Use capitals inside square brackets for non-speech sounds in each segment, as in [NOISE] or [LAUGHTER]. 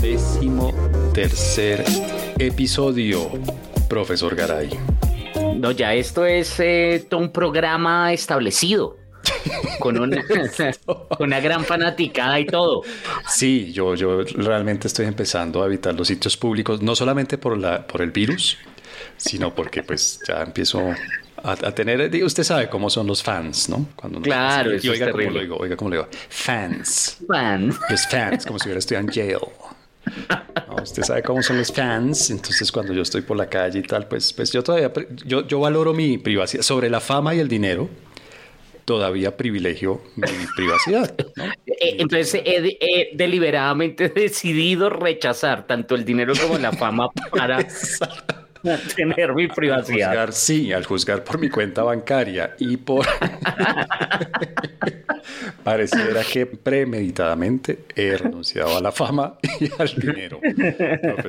Décimo tercer episodio, profesor Garay. No, ya esto es eh, todo un programa establecido. Con una, [LAUGHS] [LAUGHS] con una gran fanaticada y todo. Sí, yo, yo realmente estoy empezando a evitar los sitios públicos, no solamente por, la, por el virus, sino porque pues ya empiezo a, a tener, digo, usted sabe cómo son los fans, ¿no? Cuando claro, y oiga cómo lo digo, oiga cómo le digo, fans. Fan. Los fans, como si hubiera estudiado en jail. No, usted sabe cómo son los fans, entonces cuando yo estoy por la calle y tal, pues, pues yo todavía, yo, yo valoro mi privacidad sobre la fama y el dinero todavía privilegio mi privacidad. Eh, entonces he, deliberadamente [LAUGHS] decidido rechazar tanto el dinero como la fama para [LAUGHS] [LAUGHS] tener mi privacidad. sí, al juzgar por mi cuenta bancaria y por... [LAUGHS] Pareciera que premeditadamente he renunciado a la fama y al dinero.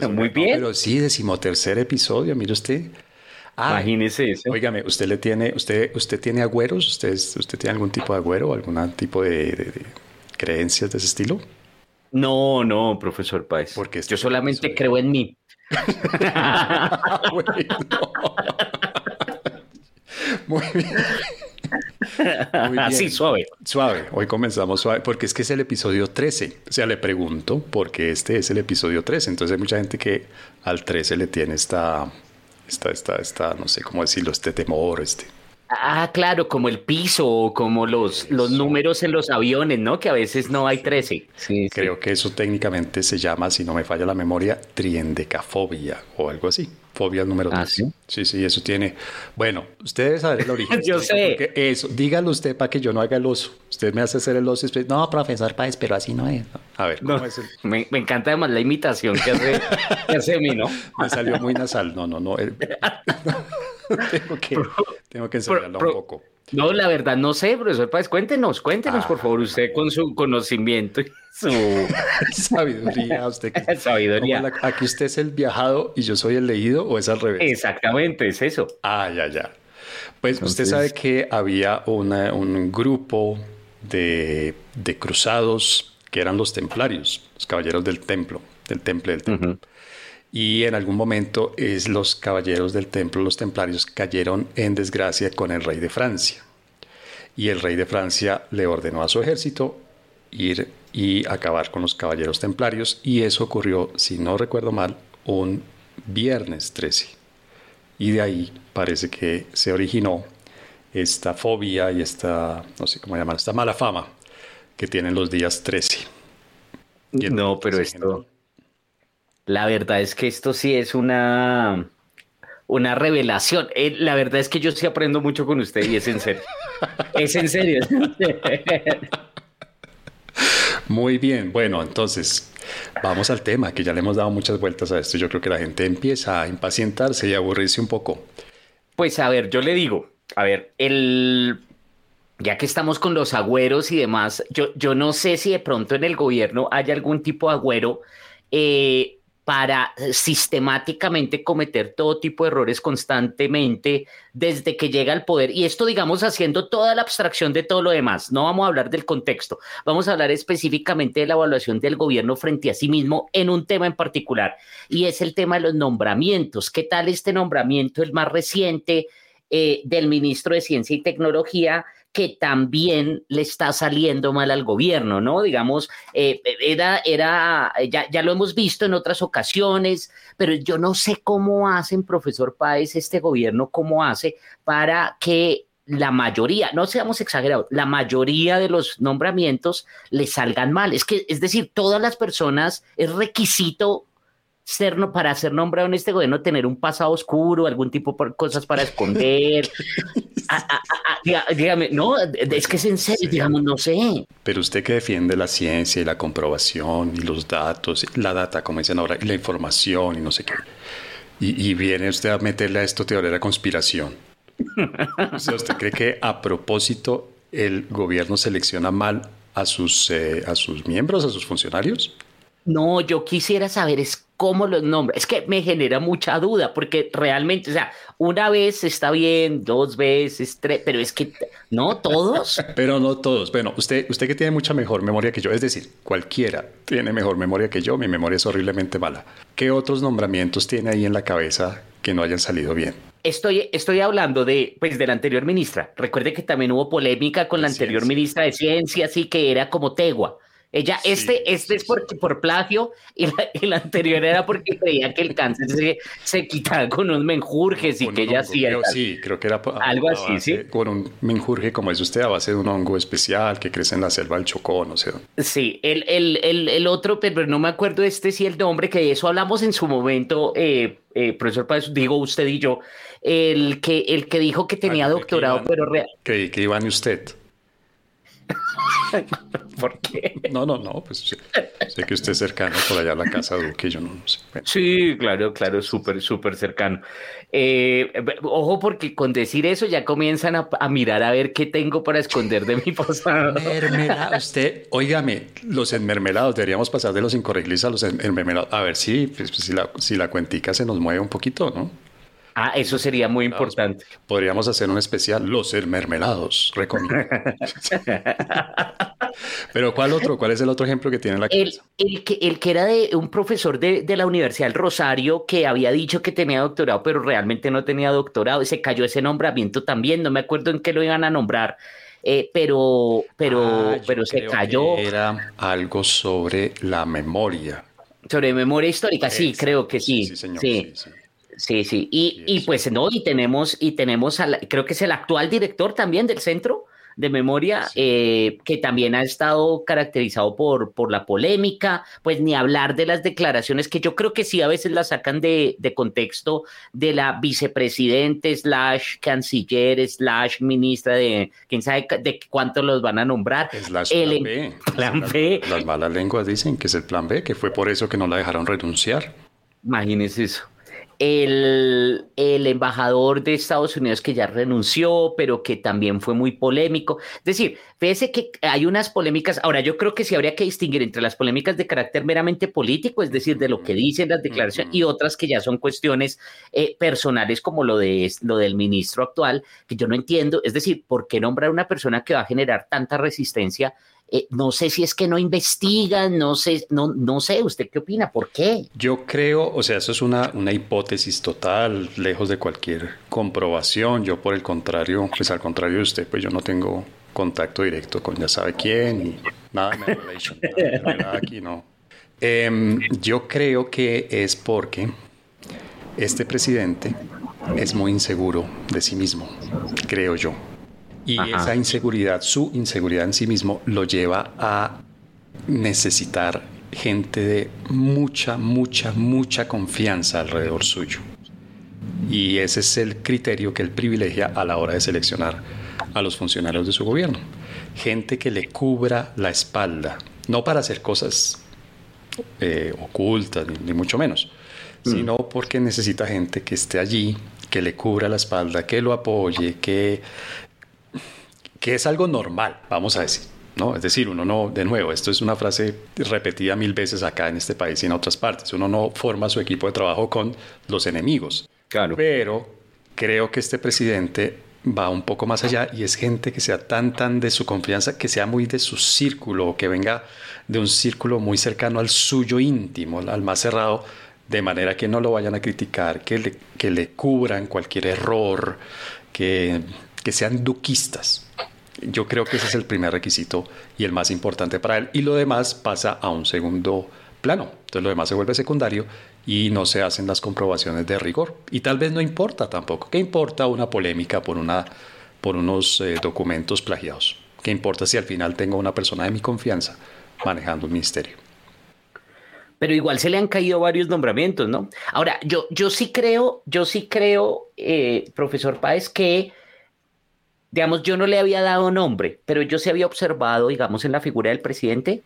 Muy bien. pero sí, decimotercer episodio, mire usted. Ah, Imagínese eso. Óigame, ¿usted le tiene, usted, usted tiene agüeros? ¿Usted, ¿Usted tiene algún tipo de agüero o algún tipo de, creencias de ese estilo? No, no, profesor Páez. Porque este Yo solamente creo en mí. Muy bien. Así, suave. Suave. Hoy comenzamos suave, porque es que es el episodio 13. O sea, le pregunto, porque este es el episodio 13. Entonces hay mucha gente que al 13 le tiene esta está, está, está, no sé cómo decirlo, este temor, este. Ah, claro, como el piso o como los, los números en los aviones, ¿no? Que a veces no hay 13. Sí, Creo que eso técnicamente se llama, si no me falla la memoria, triendecafobia o algo así. Fobia número 3. ¿Ah, sí? sí, sí, eso tiene. Bueno, usted debe saber el origen. [LAUGHS] yo sé. Eso, dígalo usted para que yo no haga el oso. Usted me hace hacer el oso y después, no, profesor Páez, pero así no es. A ver, ¿cómo es el... me, me, encanta además la imitación que hace, que hace mí, ¿no? [LAUGHS] Me salió muy nasal. No, no, no. [LAUGHS] [LAUGHS] tengo, que, tengo que enseñarlo un poco. No, la verdad no sé, profesor Páez, cuéntenos, cuéntenos por favor usted con su conocimiento y su [LAUGHS] sabiduría. Usted [LAUGHS] sabiduría. aquí usted es el viajado y yo soy el leído o es al revés. Exactamente, es eso. Ah, ya, ya. Pues usted sabe que había un grupo de, de, cruzados que eran los templarios, los caballeros del templo, del temple del templo. Y en algún momento es los caballeros del templo, los templarios, cayeron en desgracia con el rey de Francia. Y el rey de Francia le ordenó a su ejército ir y acabar con los caballeros templarios. Y eso ocurrió, si no recuerdo mal, un viernes 13. Y de ahí parece que se originó esta fobia y esta, no sé cómo llamar, esta mala fama que tienen los días 13. no, pero esto... La verdad es que esto sí es una, una revelación. Eh, la verdad es que yo sí aprendo mucho con usted y es en serio. es en serio. Muy bien, bueno, entonces vamos al tema, que ya le hemos dado muchas vueltas a esto. Yo creo que la gente empieza a impacientarse y a aburrirse un poco. Pues a ver, yo le digo, a ver, el... Ya que estamos con los agüeros y demás, yo, yo no sé si de pronto en el gobierno hay algún tipo de agüero eh, para eh, sistemáticamente cometer todo tipo de errores constantemente desde que llega al poder. Y esto, digamos, haciendo toda la abstracción de todo lo demás. No vamos a hablar del contexto, vamos a hablar específicamente de la evaluación del gobierno frente a sí mismo en un tema en particular, y es el tema de los nombramientos. ¿Qué tal este nombramiento, el más reciente eh, del ministro de Ciencia y Tecnología? Que también le está saliendo mal al gobierno, ¿no? Digamos, eh, era, era ya, ya, lo hemos visto en otras ocasiones, pero yo no sé cómo hacen, profesor Páez, este gobierno, cómo hace para que la mayoría, no seamos exagerados, la mayoría de los nombramientos le salgan mal. Es que, es decir, todas las personas, es requisito ser, para ser nombrado en este gobierno, tener un pasado oscuro, algún tipo de cosas para esconder. [LAUGHS] Ah, ah, ah, dígame, no, es que es en serio, digamos, no sé. Pero usted que defiende la ciencia y la comprobación y los datos, la data, como dicen ahora, y la información y no sé qué. Y, viene usted a meterle a esto teoría de la conspiración. o sea, ¿usted cree que a propósito el gobierno selecciona mal a sus, eh, a sus miembros, a sus funcionarios? No, yo quisiera saber es cómo los nombra. Es que me genera mucha duda, porque realmente, o sea, una vez está bien, dos veces, tres, pero es que no todos. [LAUGHS] pero no todos. Bueno, usted, usted que tiene mucha mejor memoria que yo, es decir, cualquiera tiene mejor memoria que yo, mi memoria es horriblemente mala. ¿Qué otros nombramientos tiene ahí en la cabeza que no hayan salido bien? Estoy, estoy hablando de, pues, de la anterior ministra. Recuerde que también hubo polémica con la anterior ministra de Ciencia, así que era como Tegua. Ella, este, este es por, por plagio y la, anterior era porque creía que el cáncer se, se quitaba con unos menjurjes y que ella hacía. sí, creo que era algo así, sí. Con un menjurje, como es usted, a base de un hongo especial que crece en la selva del Chocó, no sé. Sí, el, el, el, el otro, pero no me acuerdo este sí el nombre, que de eso hablamos en su momento, eh, eh, profesor Páez, digo usted y yo, el que, el que dijo que tenía doctorado, pero real. Que, que y usted. [LAUGHS] ¿Por qué? No, no, no, pues sé, que usted es cercano por allá a la casa de Duque, yo no, sé. Sí, claro, claro, súper, súper cercano. Eh, ojo, porque con decir eso ya comienzan a, mirar a ver qué tengo para esconder de mi [LAUGHS] pasado. Mermelada, usted, óigame, los enmermelados, deberíamos pasar de los incorregibles a los enmermelados. A ver si, pues, si, la, si la cuentica se nos mueve un poquito, ¿no? Ah, eso sería muy importante. Podríamos hacer un especial, los mermelados, recomiendo. [LAUGHS] Pero ¿cuál otro? ¿Cuál es el otro ejemplo que tiene la el, el, que, el que era de un profesor de, de, la Universidad del Rosario que había dicho que tenía doctorado, pero realmente no tenía doctorado y se cayó ese nombramiento también. No me acuerdo en qué lo iban a nombrar. Eh, pero pero, ah, pero se cayó. era algo sobre la memoria. Sobre memoria histórica, sí, creo que sí. Sí, señor. sí. sí. Sí, sí. Y, y pues no, y tenemos, y tenemos creo que es el actual director también del centro de memoria, eh, que también ha estado caracterizado por, por la polémica, pues ni hablar de las declaraciones que yo creo que sí a veces las sacan de, de contexto de la vicepresidente slash canciller slash ministra de quién sabe de cuántos los van a nombrar. el plan B. Las, las malas lenguas dicen que es el plan B, que fue por eso que no la dejaron renunciar. Imagínese eso el, el, embajador de Estados Unidos que ya renunció, pero que también fue muy polémico. Es decir, fíjese que hay unas polémicas, ahora yo creo que sí habría que distinguir entre las polémicas de carácter meramente político, es decir, de lo que dicen las declaraciones, y otras que ya son cuestiones eh, personales como lo, de, lo del ministro actual, que yo no entiendo, es decir, ¿por qué nombrar a una persona que va a generar tanta resistencia eh, no sé si es que no investigan, no sé, no, no sé, ¿usted qué opina? ¿Por qué? Yo creo, o sea, eso es una, una hipótesis total, lejos de cualquier comprobación. Yo, por el contrario, pues al contrario de usted, pues yo no tengo contacto directo con ya sabe quién y nada, nada, nada aquí, no. Em, yo creo que es porque este presidente es muy inseguro de sí mismo, creo yo. Y esa inseguridad, su inseguridad en sí mismo, lo lleva a necesitar gente de mucha, mucha, mucha confianza alrededor suyo. Y ese es el criterio que él privilegia a la hora de seleccionar a los funcionarios de su gobierno. Gente que le cubra la espalda, no para hacer cosas eh, ocultas, ni, mucho menos, mm. sino porque necesita gente que esté allí, que le cubra la espalda, que lo apoye, que que es algo normal, vamos a decir. ¿no? Es decir, uno no, de nuevo, esto es una frase repetida mil veces acá en este país y en otras partes, uno no forma su equipo de trabajo con los enemigos. Claro. Pero creo que este presidente va un poco más allá y es gente que sea tan, tan de su confianza, que sea muy de su círculo, que venga de un círculo muy cercano al suyo íntimo, al más cerrado, de manera que no lo vayan a criticar, que le, que le cubran cualquier error, que, que sean duquistas. Yo creo que ese es el primer requisito y el más importante para él. Y lo demás pasa a un segundo plano. Entonces lo demás se vuelve secundario y no se hacen las comprobaciones de rigor. Y tal vez no importa tampoco. ¿Qué importa una polémica por, una, por unos eh, documentos plagiados? ¿Qué importa si al final tengo una persona de mi confianza manejando un ministerio? Pero igual se le han caído varios nombramientos, ¿no? Ahora, yo, yo sí creo, yo sí creo, eh, profesor Páez, que digamos, yo no le había dado nombre, pero yo se había observado, digamos, en la figura del presidente,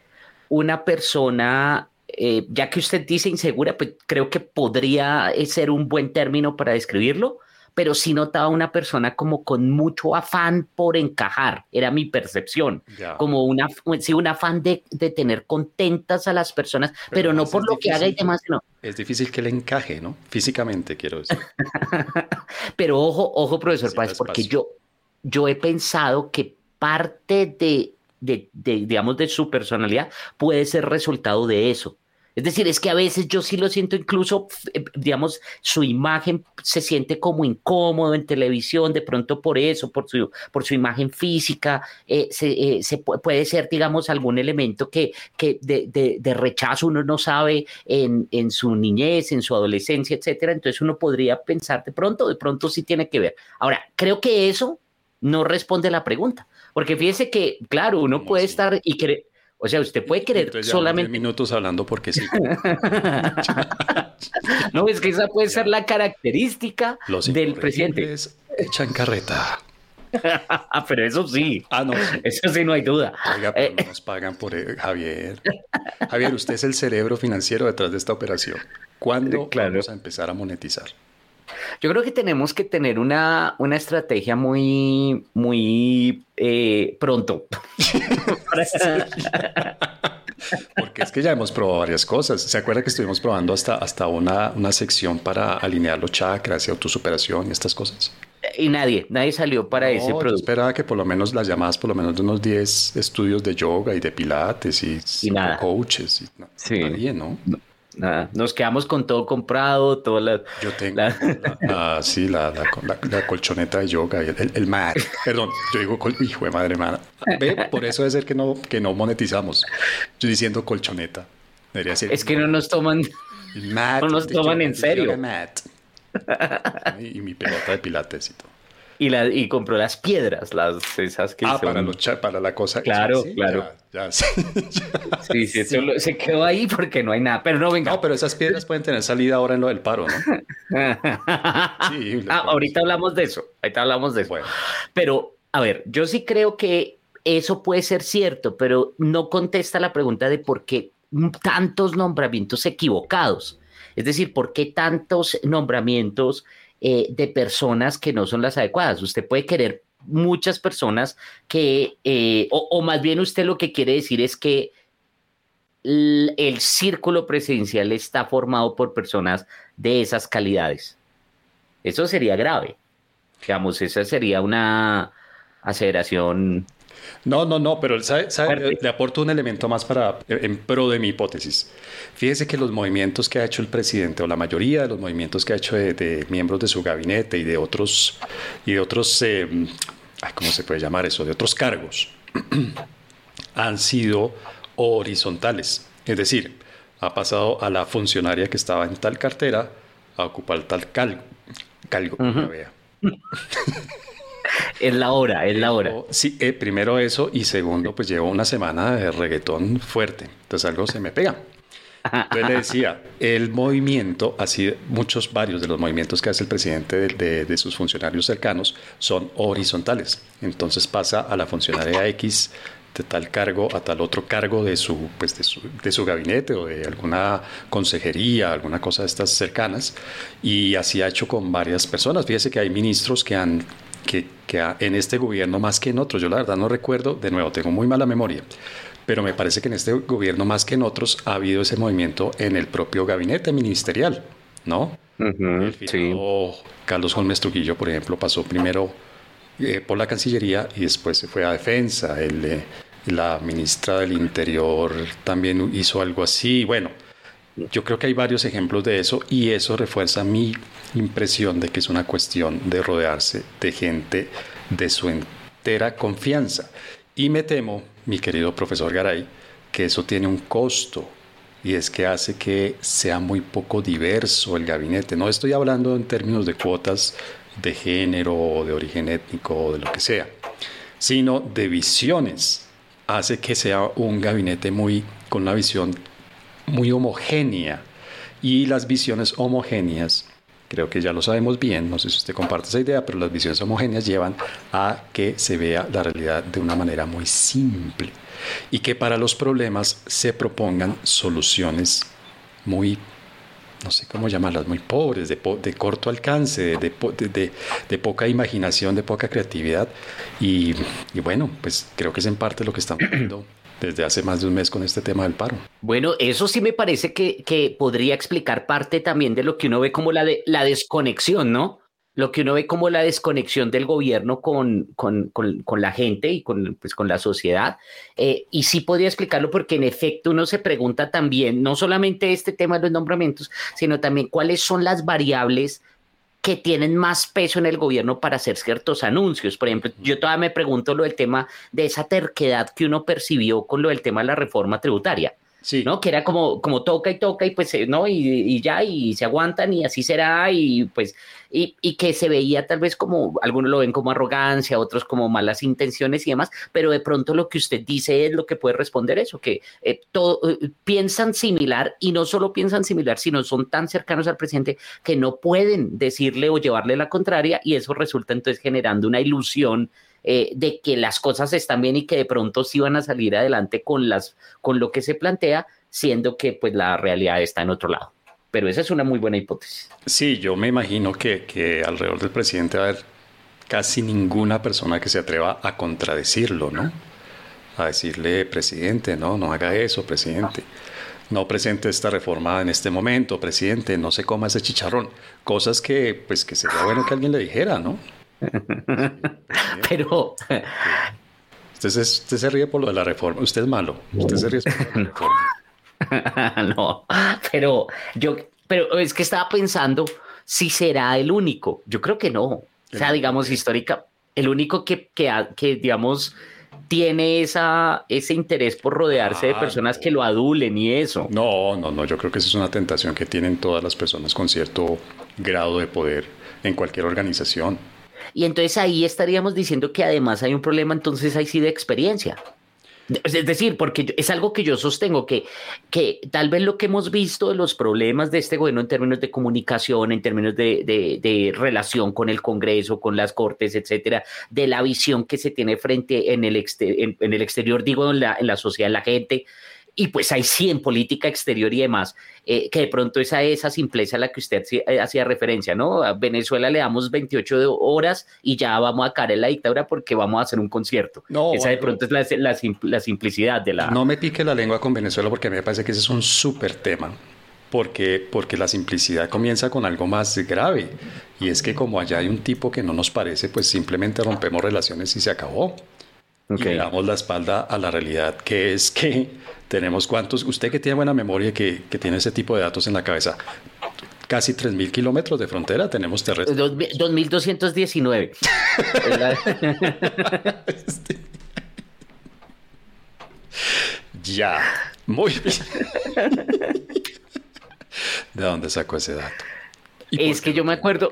una persona, eh, ya que usted dice insegura, pues creo que podría ser un buen término para describirlo, pero sí notaba una persona como con mucho afán por encajar, era mi percepción, como una, sí, un afán de, de, tener contentas a las personas, pero, no por lo que haga y demás, no. Es difícil que le encaje, ¿no? Físicamente, quiero decir. [LAUGHS] pero ojo, ojo, profesor Páez, porque yo, yo he pensado que parte de, de, digamos, de su personalidad puede ser resultado de eso. Es decir, es que a veces yo sí lo siento incluso, eh, digamos, su imagen se siente como incómodo en televisión, de pronto por eso, por su, por su imagen física, eh, se, eh, puede ser, digamos, algún elemento que, que de, de, rechazo uno no sabe en, en, su niñez, en su adolescencia, etcétera. Entonces uno podría pensar de pronto, de pronto sí tiene que ver. Ahora, creo que eso no responde la pregunta, porque fíjese que, claro, uno puede estar y querer o sea, usted puede querer solamente. minutos hablando porque sí. [LAUGHS] [LAUGHS] no, es que esa puede ser la característica del presidente. Echan carreta. [LAUGHS] ah, pero eso sí. Ah, no. Eso sí, no hay duda. Oiga, pero no nos pagan por eh, Javier. Javier, usted es el cerebro financiero detrás de esta operación. ¿Cuándo vamos a empezar a monetizar? Yo creo que tenemos que tener una, una estrategia muy, muy eh, pronto. [LAUGHS] Porque es que ya hemos probado varias cosas. ¿Se acuerda que estuvimos probando hasta, hasta una, una sección para alinear los chakras y autosuperación y estas cosas? Y nadie, nadie salió para ese producto. Yo esperaba que por lo menos las llamadas, por lo menos de unos 10 estudios de yoga y de pilates y, coaches. Y, sí. Nadie, ¿no? no Nada, nos quedamos con todo comprado, todas las... Yo tengo, la, [LAUGHS] sí, la, la, colchoneta de yoga, el, el, mat, perdón, yo digo, hijo de madre mía, ve, por eso es ser que no, que no monetizamos, yo diciendo colchoneta, debería ser... Es que no nos toman, no nos toman en serio. [LAUGHS] Y, y mi pelota de pilates y todo. Y, la, y compró las piedras, las esas que ah, para, los, para la cosa. Claro, claro. [LAUGHS] Ya, sí, sí, sí, se quedó ahí porque no hay nada. Pero no, venga. No, pero esas piedras pueden tener salida ahora en lo del paro, ¿no? [LAUGHS] sí, ah, ahorita hablamos de eso. Ahorita hablamos de eso. Bueno. Pero, a ver, yo sí creo que eso puede ser cierto, pero no contesta la pregunta de por qué tantos nombramientos equivocados. Es decir, ¿por qué tantos nombramientos eh, de personas que no son las adecuadas. Usted puede querer muchas personas que, eh, o, más bien usted lo que quiere decir es que el, círculo presidencial está formado por personas de esas calidades. Eso sería grave. Digamos, esa sería una aceleración no, no, no, pero le aporto un elemento más para en pro de mi hipótesis. Fíjese que los movimientos que ha hecho el presidente o la mayoría de los movimientos que ha hecho de, miembros de su gabinete y de otros y de otros, eh, ¿cómo se puede llamar eso? De otros cargos [CLEARS THROAT] han sido horizontales. Es decir, ha pasado a la funcionaria que estaba en tal cartera a ocupar tal calgo. calgo vea. [LAUGHS] es la hora, es la hora. Sí, eh, primero eso y segundo, pues llevo una semana de reggaetón fuerte, entonces algo se me pega. Entonces le decía, el movimiento, así muchos, varios de los movimientos que hace el presidente de, sus funcionarios cercanos son horizontales. Entonces pasa a la funcionaria X de tal cargo a tal otro cargo de su, pues de su, de su gabinete o de alguna consejería, alguna cosa de estas cercanas. Y así ha hecho con varias personas. Fíjese que hay ministros que han que, en este gobierno más que en otros, yo la verdad no recuerdo, de nuevo, tengo muy mala memoria, pero me parece que en este gobierno más que en otros ha habido ese movimiento en el propio gabinete ministerial, ¿no? Carlos Holmes Trujillo, por ejemplo, pasó primero eh, por la Cancillería y después se fue a Defensa. El, eh, la ministra del Interior también hizo algo así. Bueno, yo creo que hay varios ejemplos de eso y eso refuerza mi impresión de que es una cuestión de rodearse de gente de su entera confianza. Y me temo, mi querido profesor Garay, que eso tiene un costo y es que hace que sea muy poco diverso el gabinete. No estoy hablando en términos de cuotas de género o de origen étnico o de lo que sea, sino de visiones. Hace que sea un gabinete muy con una visión muy homogénea. Y las visiones homogéneas, creo que ya lo sabemos bien, no sé si usted comparte esa idea, pero las visiones homogéneas llevan a que se vea la realidad de una manera muy simple y que para los problemas se propongan soluciones muy no sé cómo llamarlas, muy pobres, de, de corto alcance, de, de, de, poca imaginación, de poca creatividad. Y, y, bueno, pues creo que es en parte lo que estamos viendo desde hace más de un mes con este tema del paro. Bueno, eso sí me parece que, que podría explicar parte también de lo que uno ve como la, la desconexión, ¿no? lo que uno ve como la desconexión del gobierno con, con, con, la gente y con, pues, con la sociedad. Eh, y sí podría explicarlo porque en efecto uno se pregunta también, no solamente este tema de los nombramientos, sino también cuáles son las variables que tienen más peso en el gobierno para hacer ciertos anuncios. Por ejemplo, yo todavía me pregunto lo del tema de esa terquedad que uno percibió con lo del tema de la reforma tributaria. ¿no? Que era como, como toca y toca y pues, eh, ¿no? Y, ya, y se aguantan y así será y pues, y, y, que se veía tal vez como, algunos lo ven como arrogancia, otros como malas intenciones y demás, pero de pronto lo que usted dice es lo que puede responder eso, que eh, todo, eh, piensan similar y no solo piensan similar, sino son tan cercanos al presidente que no pueden decirle o llevarle la contraria y eso resulta entonces generando una ilusión eh, de que las cosas están bien y que de pronto sí van a salir adelante con, las, con lo que se plantea, siendo que pues la realidad está en otro lado. Pero esa es una muy buena hipótesis. Sí, yo me imagino que, que alrededor del presidente va a haber casi ninguna persona que se atreva a contradecirlo, ¿no? A decirle, presidente, no, no haga eso, presidente. No presente esta reforma en este momento, presidente, no se coma ese chicharrón. Cosas que, pues, que sería bueno que alguien le dijera, ¿no? [LAUGHS] Pero. Usted se, ríe por lo de la reforma. Usted es malo. Usted se ríe por la [LAUGHS] reforma. [LAUGHS] no, pero yo. Pero es que estaba pensando si será el único. Yo creo que no. O sea, digamos, histórica, el único que, que, digamos, tiene esa, ese interés por rodearse de ah, personas que lo adulen y eso. No, no, no. Yo creo que esa es una tentación que tienen todas las personas con cierto grado de poder en cualquier organización. Y entonces ahí estaríamos diciendo que además hay un problema, entonces ahí sí de experiencia. Es decir, porque es algo que yo sostengo, que, que tal vez lo que hemos visto de los problemas de este gobierno en términos de comunicación, en términos de, de, relación con el Congreso, con las Cortes, etcétera, de la visión que se tiene frente en el, en, el exterior, digo, en la, en la sociedad, en la gente, y pues hay sí en política exterior y demás, eh, que de pronto esa esa simpleza a la que usted eh, hacía referencia, ¿no? A Venezuela le damos 28 horas y ya vamos a caer en la dictadura porque vamos a hacer un concierto. No, esa de pronto es la, la, simplicidad de la... No me pique la lengua con Venezuela porque a mí me parece que ese es un súper tema. Porque, porque la simplicidad comienza con algo más grave. Y es que como allá hay un tipo que no nos parece, pues simplemente rompemos relaciones y se acabó. Okay. Y damos la espalda a la realidad, que es que [LAUGHS] tenemos cuántos, usted que tiene buena memoria, que, que tiene ese tipo de datos en la cabeza, casi 3.000 kilómetros de frontera tenemos terrestre. 2.219. [LAUGHS] [LAUGHS] ya, muy bien. ¿De dónde sacó ese dato? Es que yo me acuerdo,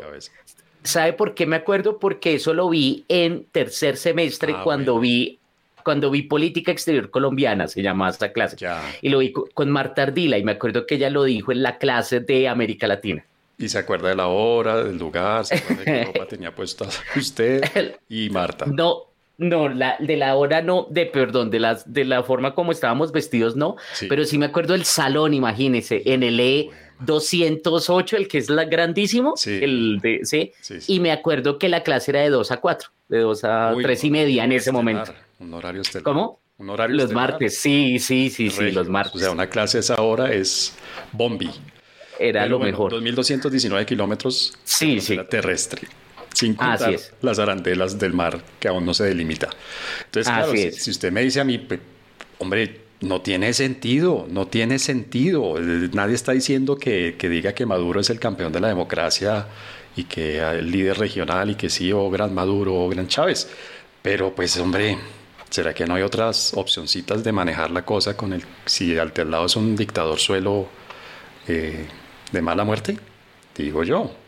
¿sabe por qué me acuerdo? Porque eso lo vi en tercer semestre ah, cuando vi cuando vi Política Exterior Colombiana, se llama esta clase, y lo vi con Marta Ardila, y me acuerdo que ella lo dijo en la clase de América Latina. Y se acuerda de la hora, del lugar, se acuerda de qué [LAUGHS] ropa tenía puesta [LAUGHS] usted y Marta. No, no, la, de la hora no, de perdón, de, las, de la forma como estábamos vestidos no, pero sí me acuerdo del salón, imagínese, en el E 208, el que es la grandísimo, el de, ¿sí? y me acuerdo que la clase era de 2 a 4, de 2 a 3 y media en ese momento. Un horario estelar. ¿Cómo? Un horario Los martes, sí, sí, sí, sí, los martes. O sea, una clase esa hora es bombi. Era lo mejor. 2.219 kilómetros sí, sí. terrestre. Sin contar las arandelas del mar que aún no se delimita. Entonces, claro, si, usted me dice a mí, hombre, no tiene sentido, no tiene sentido. Nadie está diciendo que, que, diga que Maduro es el campeón de la democracia y que el líder regional y que sí, o Gran Maduro o Gran Chávez. Pero pues hombre, ¿será que no hay otras opcioncitas de manejar la cosa con el... Si al lado es un dictador suelo eh, de mala muerte? Digo yo.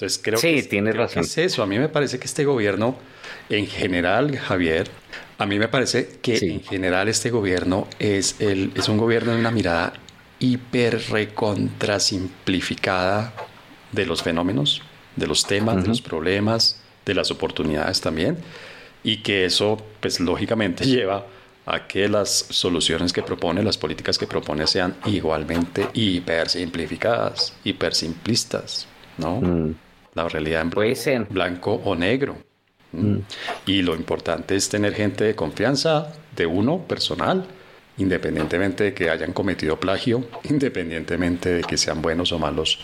Entonces creo, sí, que, razón. es eso. A mí me parece que este gobierno, en general, Javier, a mí me parece que en general este gobierno es, el, es un gobierno de una mirada hiper recontra simplificada de los fenómenos, de los temas, de los problemas, de las oportunidades también y que eso, pues lógicamente [LAUGHS] lleva a que las soluciones que propone, las políticas que propone sean igualmente hipersimplificadas, hipersimplistas, ¿no? Mm. La realidad en blanco, blanco o negro. Mm. Y lo importante es tener gente de confianza de uno personal, independientemente de que hayan cometido plagio, [LAUGHS] independientemente de que sean buenos o malos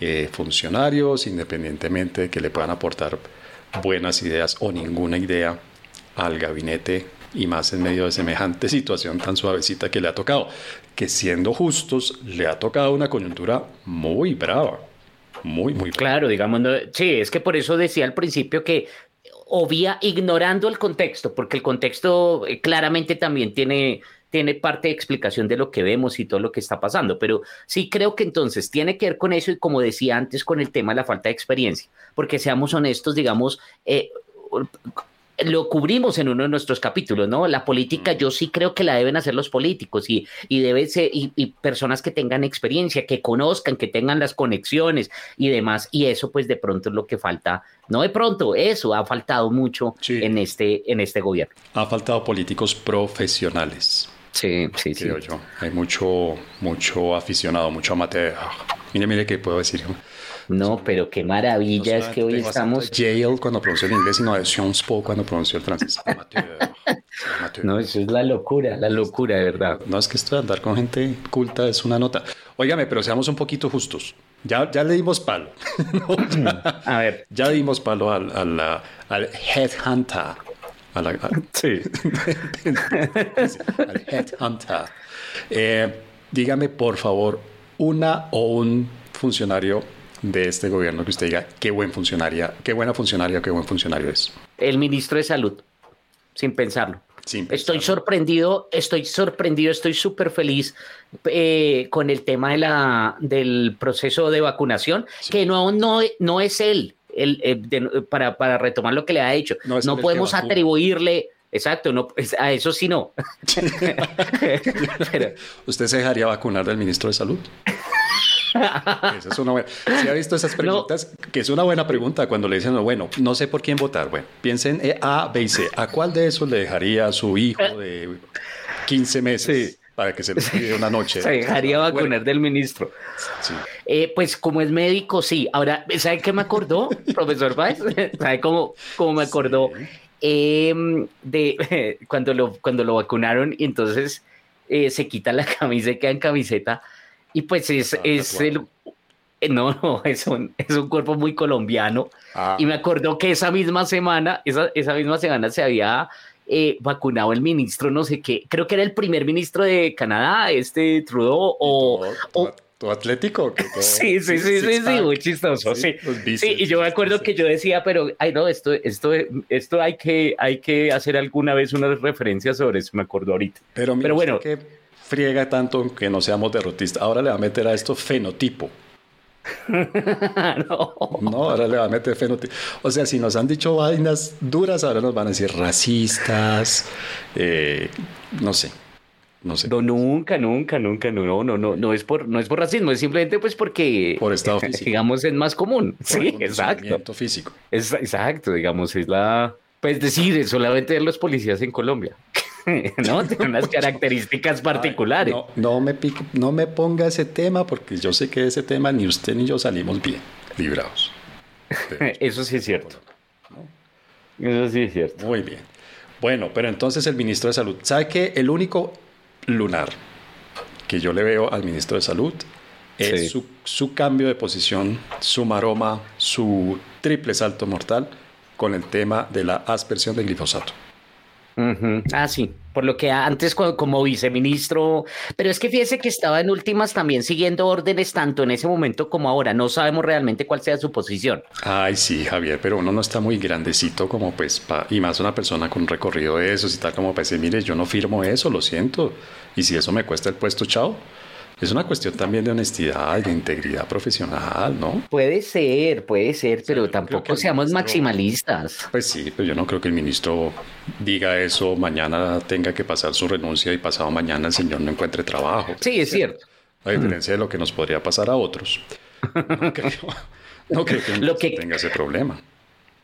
eh, funcionarios, independientemente de que le puedan aportar buenas ideas o ninguna idea al gabinete y más en medio de semejante [LAUGHS] situación tan suavecita que le ha tocado, que siendo justos le ha tocado una coyuntura muy brava, muy, muy. Claro, digamos, sí, es que por eso decía al principio que obvia ignorando el contexto, porque el contexto eh, claramente también tiene, tiene parte de explicación de lo que vemos y todo lo que está pasando, pero sí creo que entonces tiene que ver con eso y como decía antes con el tema de la falta de experiencia, porque seamos honestos, digamos, eh, lo cubrimos en uno de nuestros capítulos, ¿no? La política yo sí creo que la deben hacer los políticos y, y debe ser, y, personas que tengan experiencia, que conozcan, que tengan las conexiones y demás, y eso pues de pronto es lo que falta, no de pronto, eso ha faltado mucho en, este, en este gobierno. Ha faltado políticos profesionales. Sí, sí, sí. yo. Hay mucho, mucho aficionado, mucho amateur. Mire, mire qué puedo decir. No, pero qué maravilla es que hoy estamos. Yale cuando pronunció el inglés, sino de Sciences Po cuando pronunció el francés. [LAUGHS] No, eso es la locura, la locura, de verdad. No, es que esto de andar con gente culta es una nota. Óigame, pero seamos un poquito justos. Ya, ya le dimos palo. [LAUGHS] a ver. Ya dimos palo al, al, al headhunter. A la, sí. [LAUGHS] al headhunter. Eh, dígame, por favor, una o un funcionario de este gobierno que usted diga qué buen funcionaria, qué buena funcionaria, qué buen funcionario es? El ministro de Salud, sin pensarlo. Estoy sorprendido, estoy sorprendido, estoy súper feliz eh, con el tema de la, del proceso de vacunación, que no, no, no es él, el, eh, para, para, retomar lo que le ha hecho. No, podemos atribuirle... Exacto, no, a eso sí no. [LAUGHS] [LAUGHS] ¿Usted se dejaría vacunar del ministro de Salud? Esa es una buena. ¿Se ha visto esas preguntas? Que es una buena pregunta cuando le dicen, bueno, no sé por quién votar. Bueno, piensen A, B y C. ¿A cuál de esos le dejaría a su hijo de 15 meses? Para que se le pide una noche. Se dejaría vacunar del ministro. Eh, pues como es médico, sí. Ahora, ¿sabe qué me acordó, profesor Baez? [LAUGHS] ¿Sabe cómo, cómo me acordó? Em, de [LAUGHS] cuando lo, cuando lo vacunaron y entonces eh, se quita la camisa y queda en camiseta y pues es, ah, es el... Eh, no, no, [LAUGHS] es un, es un cuerpo muy colombiano. Ah. Y me acordó que esa misma semana, esa, esa misma semana se había eh, vacunado el ministro, no sé qué, creo que era el primer ministro de Canadá, este Trudeau, o... Todo, atlético. [LAUGHS] sí, sí, sí, sí, sí, muy chistoso, sí. Sí, y yo me acuerdo que yo decía, pero, ay, no, esto, esto, esto hay que, hay que hacer alguna vez una referencia sobre eso, me acuerdo ahorita. Pero, pero bueno friega tanto que no seamos derrotistas. Ahora le va a meter a esto fenotipo. [LAUGHS] no. no, ahora le va a meter fenotipo. O sea, si nos han dicho vainas duras, ahora nos van a decir racistas, eh, no sé. No sé. No, nunca, nunca, nunca, no, no, no, no es por, no es por racismo, es simplemente pues porque, por estado [LAUGHS] físico. digamos, es más común. sí, exacto. físico. Es, exacto, digamos, es la, pues decir, solamente los policías en Colombia. [LAUGHS] [LAUGHS] ¿no? Tiene unas características particulares. no, me no me ponga ese tema porque yo sé que ese tema ni usted ni yo salimos bien librados. [LAUGHS] Eso sí es cierto. Eso sí es cierto. Muy bien. Bueno, pero entonces el ministro de Salud, ¿sabe que el único lunar que yo le veo al ministro de Salud es su, su, cambio de posición, su maroma, su triple salto mortal con el tema de la aspersión del glifosato? Ah, sí, por lo que antes como viceministro, pero es que fíjese que estaba en últimas también siguiendo órdenes tanto en ese momento como ahora, no sabemos realmente cuál sea su posición. Ay, sí, Javier, pero uno no está muy grandecito como pues, y más una persona con un recorrido de esos y tal como pues, mire, yo no firmo eso, lo siento, y si eso me cuesta el puesto, chao. Es una cuestión también de honestidad y de integridad profesional, ¿no? Puede ser, puede ser, pero tampoco seamos maximalistas. Pues sí, pero yo no creo que el ministro diga eso, mañana tenga que pasar su renuncia y pasado mañana el señor no encuentre trabajo. Sí, es cierto. A diferencia de lo que nos podría pasar a otros. No creo, que el ministro [LAUGHS] tenga ese problema.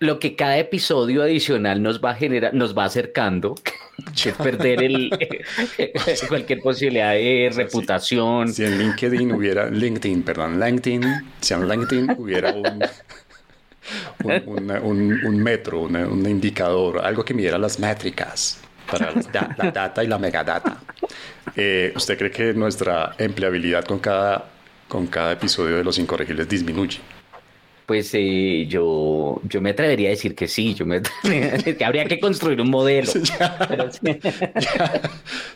Lo que cada episodio adicional nos va a generar, nos va acercando, [LAUGHS] es perder el, [LAUGHS] cualquier posibilidad de reputación. Si, en LinkedIn hubiera, LinkedIn, perdón, LinkedIn, si en LinkedIn hubiera un, un, metro, un indicador, algo que midiera las métricas para la, data y la megadata. Eh, ¿Usted cree que nuestra empleabilidad con cada, con cada episodio de Los Incorregibles disminuye? Pues eh, yo, yo me atrevería a decir que sí, yo me [LAUGHS] que habría que construir un modelo. [LAUGHS] [LAUGHS]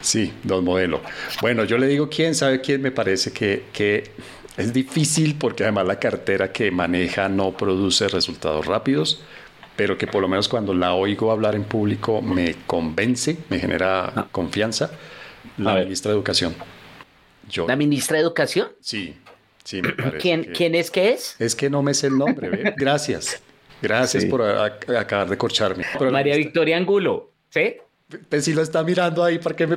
sí, dos modelos. Bueno, yo le digo quién sabe quién me parece que, que es difícil porque además la cartera que maneja no produce resultados rápidos, pero que por lo menos cuando la oigo hablar en público me convence, me genera ah. confianza, la ministra de Educación. Yo. ¿La ministra de Educación? Sí, ¿Quién, ¿Quién es que es? Es que no me sé el nombre, [LAUGHS] Gracias. Gracias por acabar de corcharme. María Victoria Angulo, ¿sí? Pues si lo está mirando ahí, ¿para qué me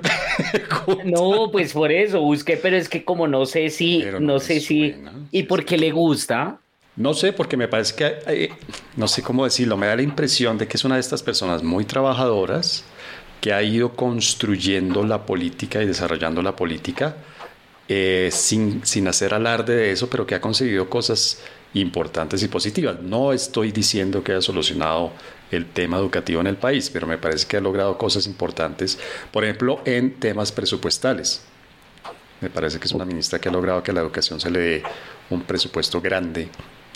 [LAUGHS] No, pues por eso busqué, pero es que como no sé si, no, sé si, y porque le gusta. No sé, porque me parece que, eh, no sé cómo decirlo, me da la impresión de que es una de estas personas muy trabajadoras que ha ido construyendo la política y desarrollando la política eh, sin, sin hacer alarde de eso, pero que ha conseguido cosas importantes y positivas. No estoy diciendo que haya solucionado el tema educativo en el país, pero me parece que ha logrado cosas importantes, por ejemplo, en temas presupuestales. Me parece que es una ministra que ha logrado que a la educación se le dé un presupuesto grande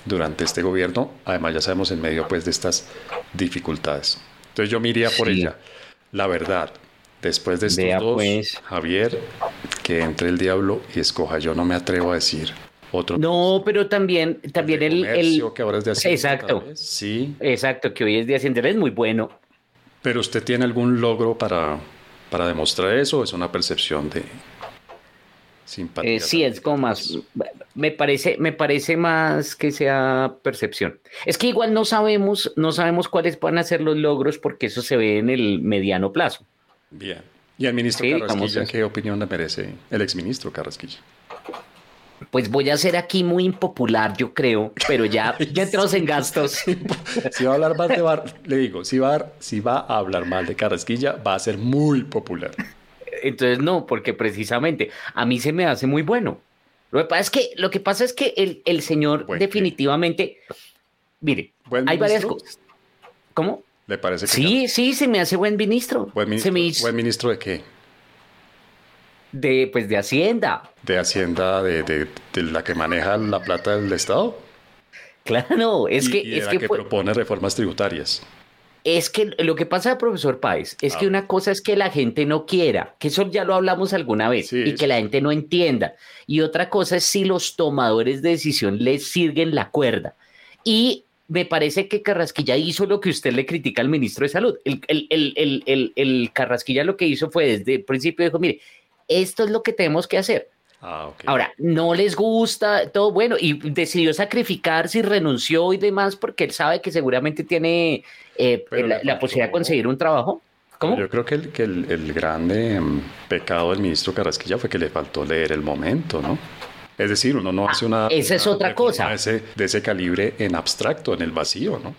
durante este gobierno, además ya sabemos en medio pues de estas dificultades. Entonces yo miraría por ella. La verdad, Después de estos dos, pues. Javier, que entre el diablo y escoja. Yo no me atrevo a decir otro. No, pero también, también el, el, que ahora es de Hacienda. Exacto. Sí. Exacto, que hoy es de Hacienda es muy bueno. Pero usted tiene algún logro para, para demostrar eso o es una percepción de simpatía. Eh, sí, es como más. Me parece, me parece más que sea percepción. Es que igual no sabemos, no sabemos cuáles van a ser los logros porque eso se ve en el mediano plazo. Bien. ¿Y el ministro Carrasquilla qué opinión le merece el exministro Carrasquilla? Pues voy a ser aquí muy impopular, yo creo, pero ya, [LAUGHS] ya entramos en gastos. si va a hablar mal de Bar, le digo, si va, si va a hablar mal de Carrasquilla, va a ser muy popular. Entonces no, porque precisamente a mí se me hace muy bueno. Lo que pasa es que, lo que, pasa es que el, el señor definitivamente, mire, hay varias cosas. ¿Cómo? ¿Le parece que Sí, sí, se me hace buen ministro. ¿Buen ministro, de qué? De, pues, de Hacienda. ¿De Hacienda, de, la que maneja la plata del Estado? Claro, es que... es que, propone reformas tributarias. Es que lo que pasa, profesor Páez, es que ah. una cosa es que la gente no quiera, que eso ya lo hablamos alguna vez, y que la gente no entienda. Y otra cosa es si los tomadores de decisión les siguen la cuerda. Y me parece que Carrasquilla hizo lo que usted le critica al ministro de Salud. El, el, Carrasquilla lo que hizo fue desde el principio dijo, mire, esto es lo que tenemos que hacer. Ah, Ahora, no les gusta todo, bueno, y decidió sacrificarse y renunció y demás porque él sabe que seguramente tiene eh, la, posibilidad de conseguir un trabajo. ¿Cómo? Yo creo que el, que el, grande mm, pecado del ministro Carrasquilla fue que le faltó leer el momento, ¿no? Es decir, uno no hace una... Esa es otra cosa. de ese calibre en abstracto, en el vacío, ¿no?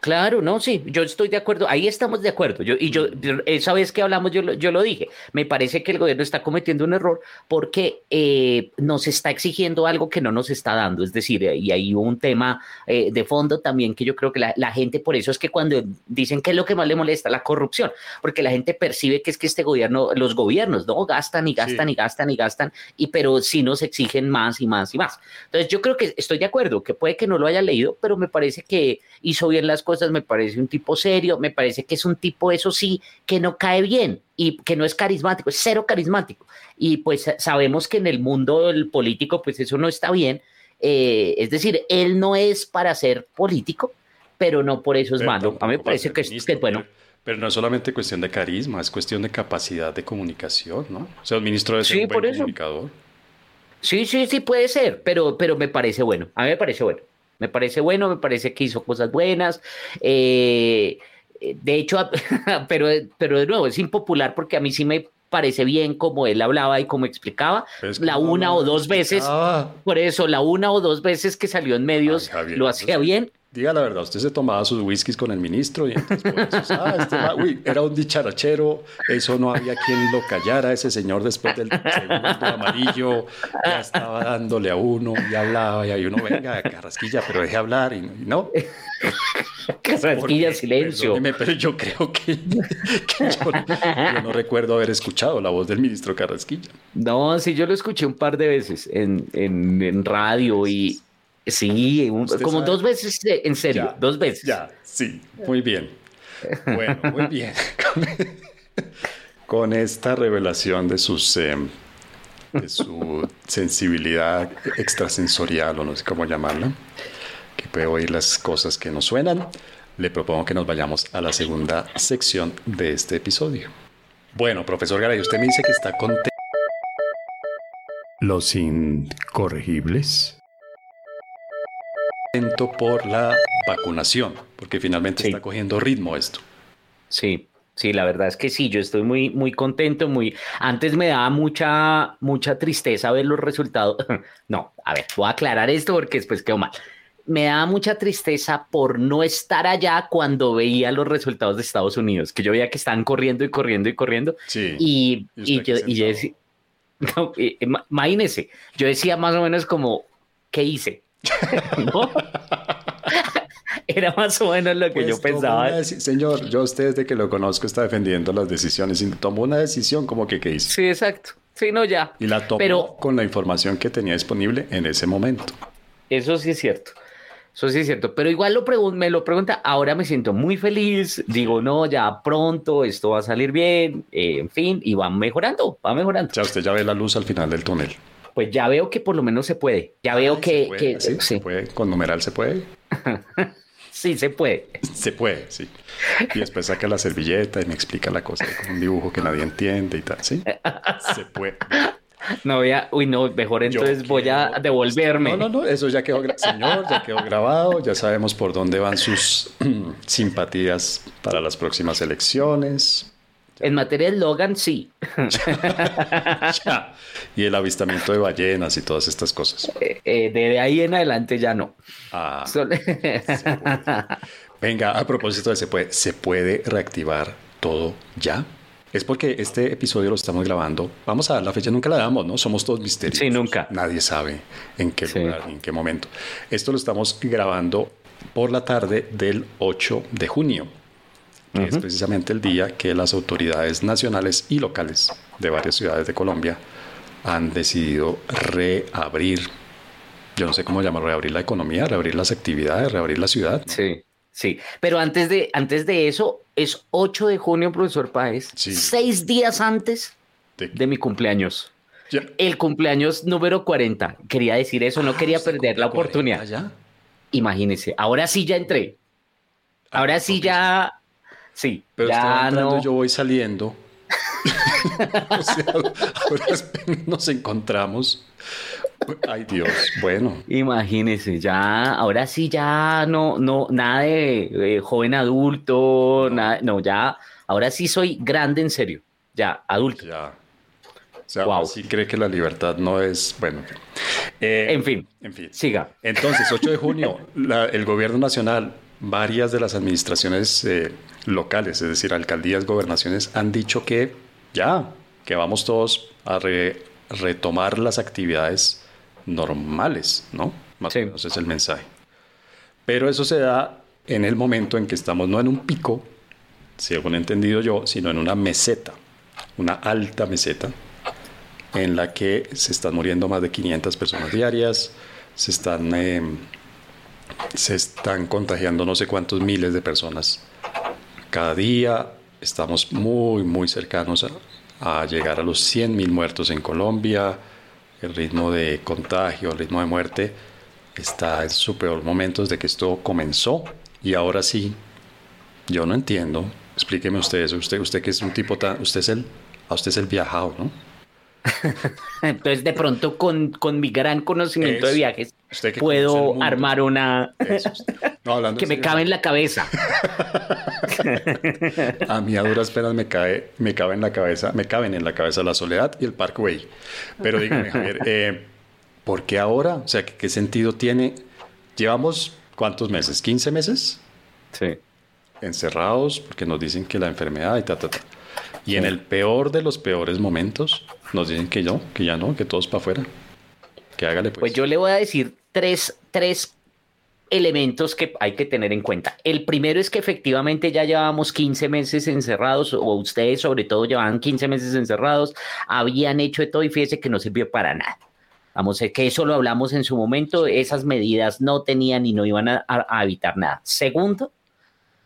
Claro, no, sí, yo estoy de acuerdo, ahí estamos de acuerdo. Yo, y yo, esa vez que hablamos, yo, yo lo dije, me parece que el gobierno está cometiendo un error porque eh, nos está exigiendo algo que no nos está dando. Es decir, y hay un tema eh, de fondo también que yo creo que la, gente, por eso es que cuando dicen que es lo que más le molesta, la corrupción, porque la gente percibe que es que este gobierno, los gobiernos, ¿no? Gastan y gastan y gastan y gastan, y pero sí nos exigen más y más y más. Entonces, yo creo que estoy de acuerdo, que puede que no lo haya leído, pero me parece que hizo bien las cosas me parece un tipo serio, me parece que es un tipo, eso sí, que no cae bien y que no es carismático, es cero carismático. Y pues sabemos que en el mundo del político, pues eso no está bien. Eh, es decir, él no es para ser político, pero no por eso es malo. A mí me parece que, es, bueno. Pero, no es solamente cuestión de carisma, es cuestión de capacidad de comunicación, ¿no? O sea, el ministro debe ser un buen comunicador. Sí, sí, sí puede ser, pero, pero me parece bueno. A mí me parece bueno. Me parece bueno, me parece que hizo cosas buenas. Eh, de hecho, [LAUGHS] pero, pero de nuevo, es impopular porque a mí sí me parece bien como él hablaba y como explicaba. la una o dos veces, por eso, la una o dos veces que salió en medios lo hacía bien. Diga la verdad, usted se tomaba sus whiskies con el ministro y entonces, ah, este uy, era un dicharachero, eso no había quien lo callara, ese señor después del segundo amarillo ya estaba dándole a uno y hablaba y ahí uno, venga, carrasquilla, pero deje hablar y, no. [LAUGHS] Carrasquilla, silencio. Pero yo creo que, yo, no recuerdo haber escuchado la voz del ministro Carrasquilla. No, sí, yo lo escuché un par de veces en, en, en radio y, Sí, como dos veces, en serio, dos veces. Ya, sí, muy bien. Bueno, muy [LAUGHS] bien. Con, esta revelación de sus de su sensibilidad extrasensorial, o no sé cómo llamarla, que puede oír las cosas que nos suenan, le propongo que nos vayamos a la segunda sección de este episodio. Bueno, profesor Garay, usted me dice que está contento. Los incorregibles por la vacunación, porque finalmente está cogiendo ritmo esto. Sí, sí, la verdad es que sí, yo estoy muy, muy contento, muy... Antes me daba mucha, mucha tristeza ver los resultados. [LAUGHS] no, a ver, voy a aclarar esto porque después quedó mal. Me daba mucha tristeza por no estar allá cuando veía los resultados de Estados Unidos, que yo veía que estaban corriendo y corriendo y corriendo. Sí. Y, y, yo, y yo decía, [LAUGHS] no, imagínese, yo decía más o menos como, ¿qué hice? [LAUGHS] ¿No? Era más o menos lo que pues yo pensaba. Señor, yo usted desde que lo conozco está defendiendo las decisiones y tomó una decisión como que ¿qué hizo? Sí, exacto. Sí, no, ya. Y la tomó Pero, con la información que tenía disponible en ese momento. Eso sí es cierto. Eso sí es cierto. Pero igual lo me lo pregunta, ahora me siento muy feliz. Digo, no, ya pronto esto va a salir bien. Eh, en fin, y va mejorando, va mejorando. Ya usted ya ve la luz al final del túnel pues ya veo que por lo menos se puede. Ya veo que, ¿Sí? ¿Se puede? ¿Con numeral se puede? [LAUGHS] sí, se puede. Se puede, sí. Y después saca la servilleta y me explica la cosa con un dibujo que nadie entiende y tal, ¿sí? Se puede. No voy a, uy, no, mejor entonces voy a devolverme. No, no, no, eso ya quedó, señor, ya quedó grabado, ya sabemos por dónde van sus [CLEARS THROAT] simpatías para las próximas elecciones. En materia de Logan, sí. [LAUGHS] Y el avistamiento de ballenas y todas estas cosas. Eh, eh, de ahí en adelante ya no. Ah, [LAUGHS] Venga, a propósito de se puede, ¿se puede reactivar todo ya? Es porque este episodio lo estamos grabando. Vamos a dar la fecha, nunca la damos, ¿no? Somos todos misterios. Sí, nunca. Nadie sabe en qué lugar, en qué momento. Esto lo estamos grabando por la tarde del 8 de junio que es precisamente el día que las autoridades nacionales y locales de varias ciudades de Colombia han decidido reabrir, yo no sé cómo llamar, reabrir la economía, reabrir las actividades, reabrir la ciudad. Sí, sí. Pero antes de, antes de eso, es 8 de junio, profesor Páez, seis días antes de, mi cumpleaños. El cumpleaños número 40. Quería decir eso, no ah, quería perder la oportunidad. Ya. Imagínese, ahora sí ya entré. Ah, ahora sí ya Sí, pero ya no. yo voy saliendo. [LAUGHS] o sea, ahora nos encontramos. Ay Dios, bueno. Imagínese, ya, ahora sí ya no, no, nada de, joven adulto, nada, no, ya, ahora sí soy grande en serio, ya, adulto. Ya. O sea, wow. sí cree que la libertad no es, bueno. Eh, en fin, en fin. Siga. Entonces, 8 de junio, el gobierno nacional, varias de las administraciones eh, locales, es decir, alcaldías, gobernaciones, han dicho que ya, que vamos todos a retomar las actividades normales, ¿no? Más o menos es el mensaje. Pero eso se da en el momento en que estamos no en un pico, según he entendido yo, sino en una meseta, una alta meseta, en la que se están muriendo más de 500 personas diarias, se están, em, se están contagiando no sé cuántos miles de personas cada día estamos muy, muy cercanos a, llegar a los 100.000 muertos en Colombia. El ritmo de contagio, el ritmo de muerte está en su peor momento desde que esto comenzó. Y ahora sí, yo no entiendo. Explíqueme usted eso. Usted, usted que es un tipo tan... Usted es el... A usted es el viajado, ¿no? [LAUGHS] Entonces, de pronto, con, con mi gran conocimiento de viajes, puedo armar una [LAUGHS] que me cabe en la cabeza. [LAUGHS] a mí a duras penas me cae, me cabe en la cabeza, me caben en la cabeza la soledad y el Parkway. Pero dígame, Javier, eh, ¿por qué ahora? O sea, ¿qué, sentido tiene? Llevamos ¿cuántos meses? ¿15 meses? Sí. Encerrados porque nos dicen que la enfermedad y ta, ta, ta. Y en el peor de los peores momentos nos dicen que no, que ya no, que todos para afuera. Que hágale pues. Pues yo le voy a decir tres, tres elementos que hay que tener en cuenta. El primero es que efectivamente ya llevábamos 15 meses encerrados, o ustedes sobre todo llevaban 15 meses encerrados, habían hecho de todo y fíjese que no sirvió para nada. Vamos, a que eso lo hablamos en su momento, esas medidas no tenían y no iban a, evitar nada. Segundo,